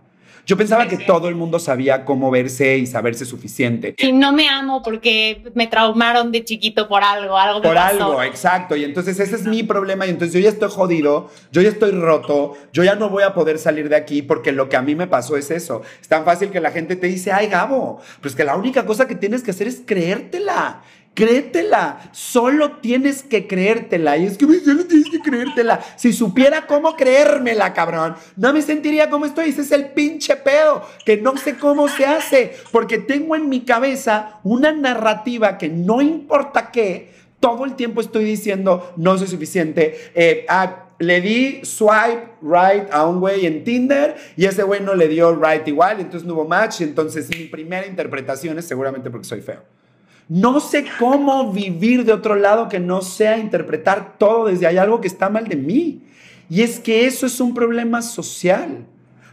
Yo pensaba que todo el mundo sabía cómo verse y saberse suficiente. Y no me amo porque me traumaron de chiquito por algo, algo Por algo, exacto. Y entonces ese es mi problema y entonces yo ya estoy jodido, yo ya estoy roto, yo ya no voy a poder salir de aquí porque lo que a mí me pasó es eso. Es tan fácil que la gente te dice, ay Gabo, pues que la única cosa que tienes que hacer es creértela. Créetela, solo tienes que creértela. Y es que solo tienes que creértela. Si supiera cómo creérmela, cabrón, no me sentiría como estoy. Ese es el pinche pedo, que no sé cómo se hace, porque tengo en mi cabeza una narrativa que no importa qué, todo el tiempo estoy diciendo, no soy suficiente. Eh, ah, le di swipe right a un güey en Tinder y ese güey no le dio right igual, entonces no hubo match. Entonces mi primera interpretación es seguramente porque soy feo. No sé cómo vivir de otro lado que no sea interpretar todo desde hay algo que está mal de mí. Y es que eso es un problema social.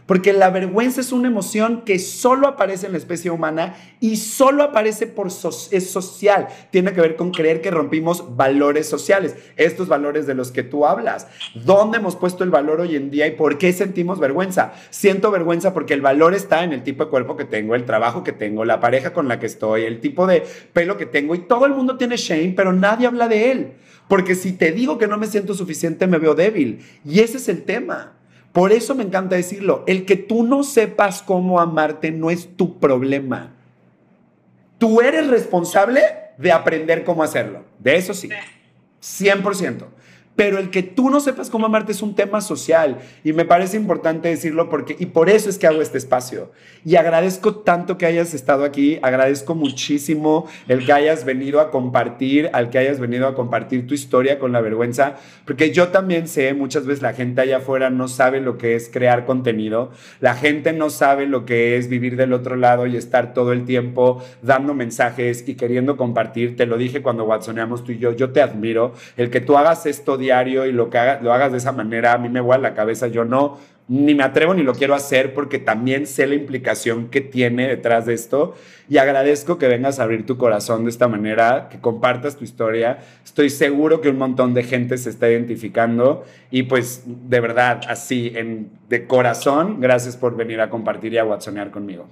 Porque la vergüenza es una emoción que solo aparece en la especie humana y solo aparece por es social. Tiene que ver con creer que rompimos valores sociales, estos valores de los que tú hablas. ¿Dónde hemos puesto el valor hoy en día y por qué sentimos vergüenza? Siento vergüenza porque el valor está en el tipo de cuerpo que tengo, el trabajo que tengo, la pareja con la que estoy, el tipo de pelo que tengo y todo el mundo tiene shame, pero nadie habla de él. Porque si te digo que no me siento suficiente, me veo débil. Y ese es el tema. Por eso me encanta decirlo, el que tú no sepas cómo amarte no es tu problema. Tú eres responsable de aprender cómo hacerlo. De eso sí, 100%. Pero el que tú no sepas cómo amarte es un tema social. Y me parece importante decirlo porque y por eso es que hago este espacio. Y agradezco tanto que hayas estado aquí, agradezco muchísimo el que hayas venido a compartir, al que hayas venido a compartir tu historia con la vergüenza, porque yo también sé, muchas veces la gente allá afuera no sabe lo que es crear contenido, la gente no sabe lo que es vivir del otro lado y estar todo el tiempo dando mensajes y queriendo compartir. Te lo dije cuando watsoneamos tú y yo, yo te admiro, el que tú hagas esto diario y lo, que lo hagas de esa manera, a mí me vuela la cabeza, yo no, ni me atrevo ni lo quiero hacer porque también sé la implicación que tiene detrás de esto y agradezco que vengas a abrir tu corazón de esta manera, que compartas tu historia. Estoy seguro que un montón de gente se está identificando y pues de verdad, así, en, de corazón, gracias por venir a compartir y a watsonear conmigo.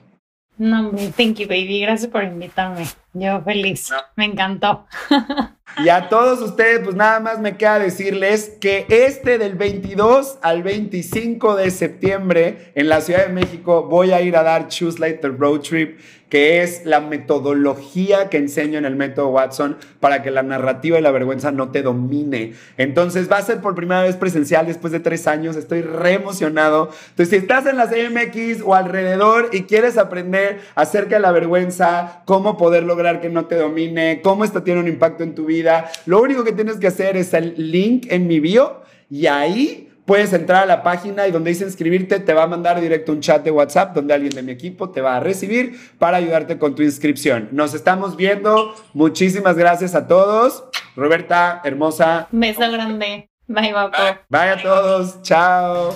No, thank you, baby. Gracias por invitarme. Yo feliz. Me encantó. Y a todos ustedes, pues nada más me queda decirles que este del 22 al 25 de septiembre en la Ciudad de México voy a ir a dar Choose Later Road Trip que es la metodología que enseño en el método Watson para que la narrativa y la vergüenza no te domine. Entonces va a ser por primera vez presencial después de tres años, estoy re emocionado. Entonces si estás en la CMX o alrededor y quieres aprender acerca de la vergüenza, cómo poder lograr que no te domine, cómo esto tiene un impacto en tu vida, lo único que tienes que hacer es el link en mi bio y ahí puedes entrar a la página y donde dice inscribirte te va a mandar directo un chat de WhatsApp donde alguien de mi equipo te va a recibir para ayudarte con tu inscripción. Nos estamos viendo. Muchísimas gracias a todos. Roberta, hermosa. Beso grande. Bye, guapo. Bye a todos. Chao.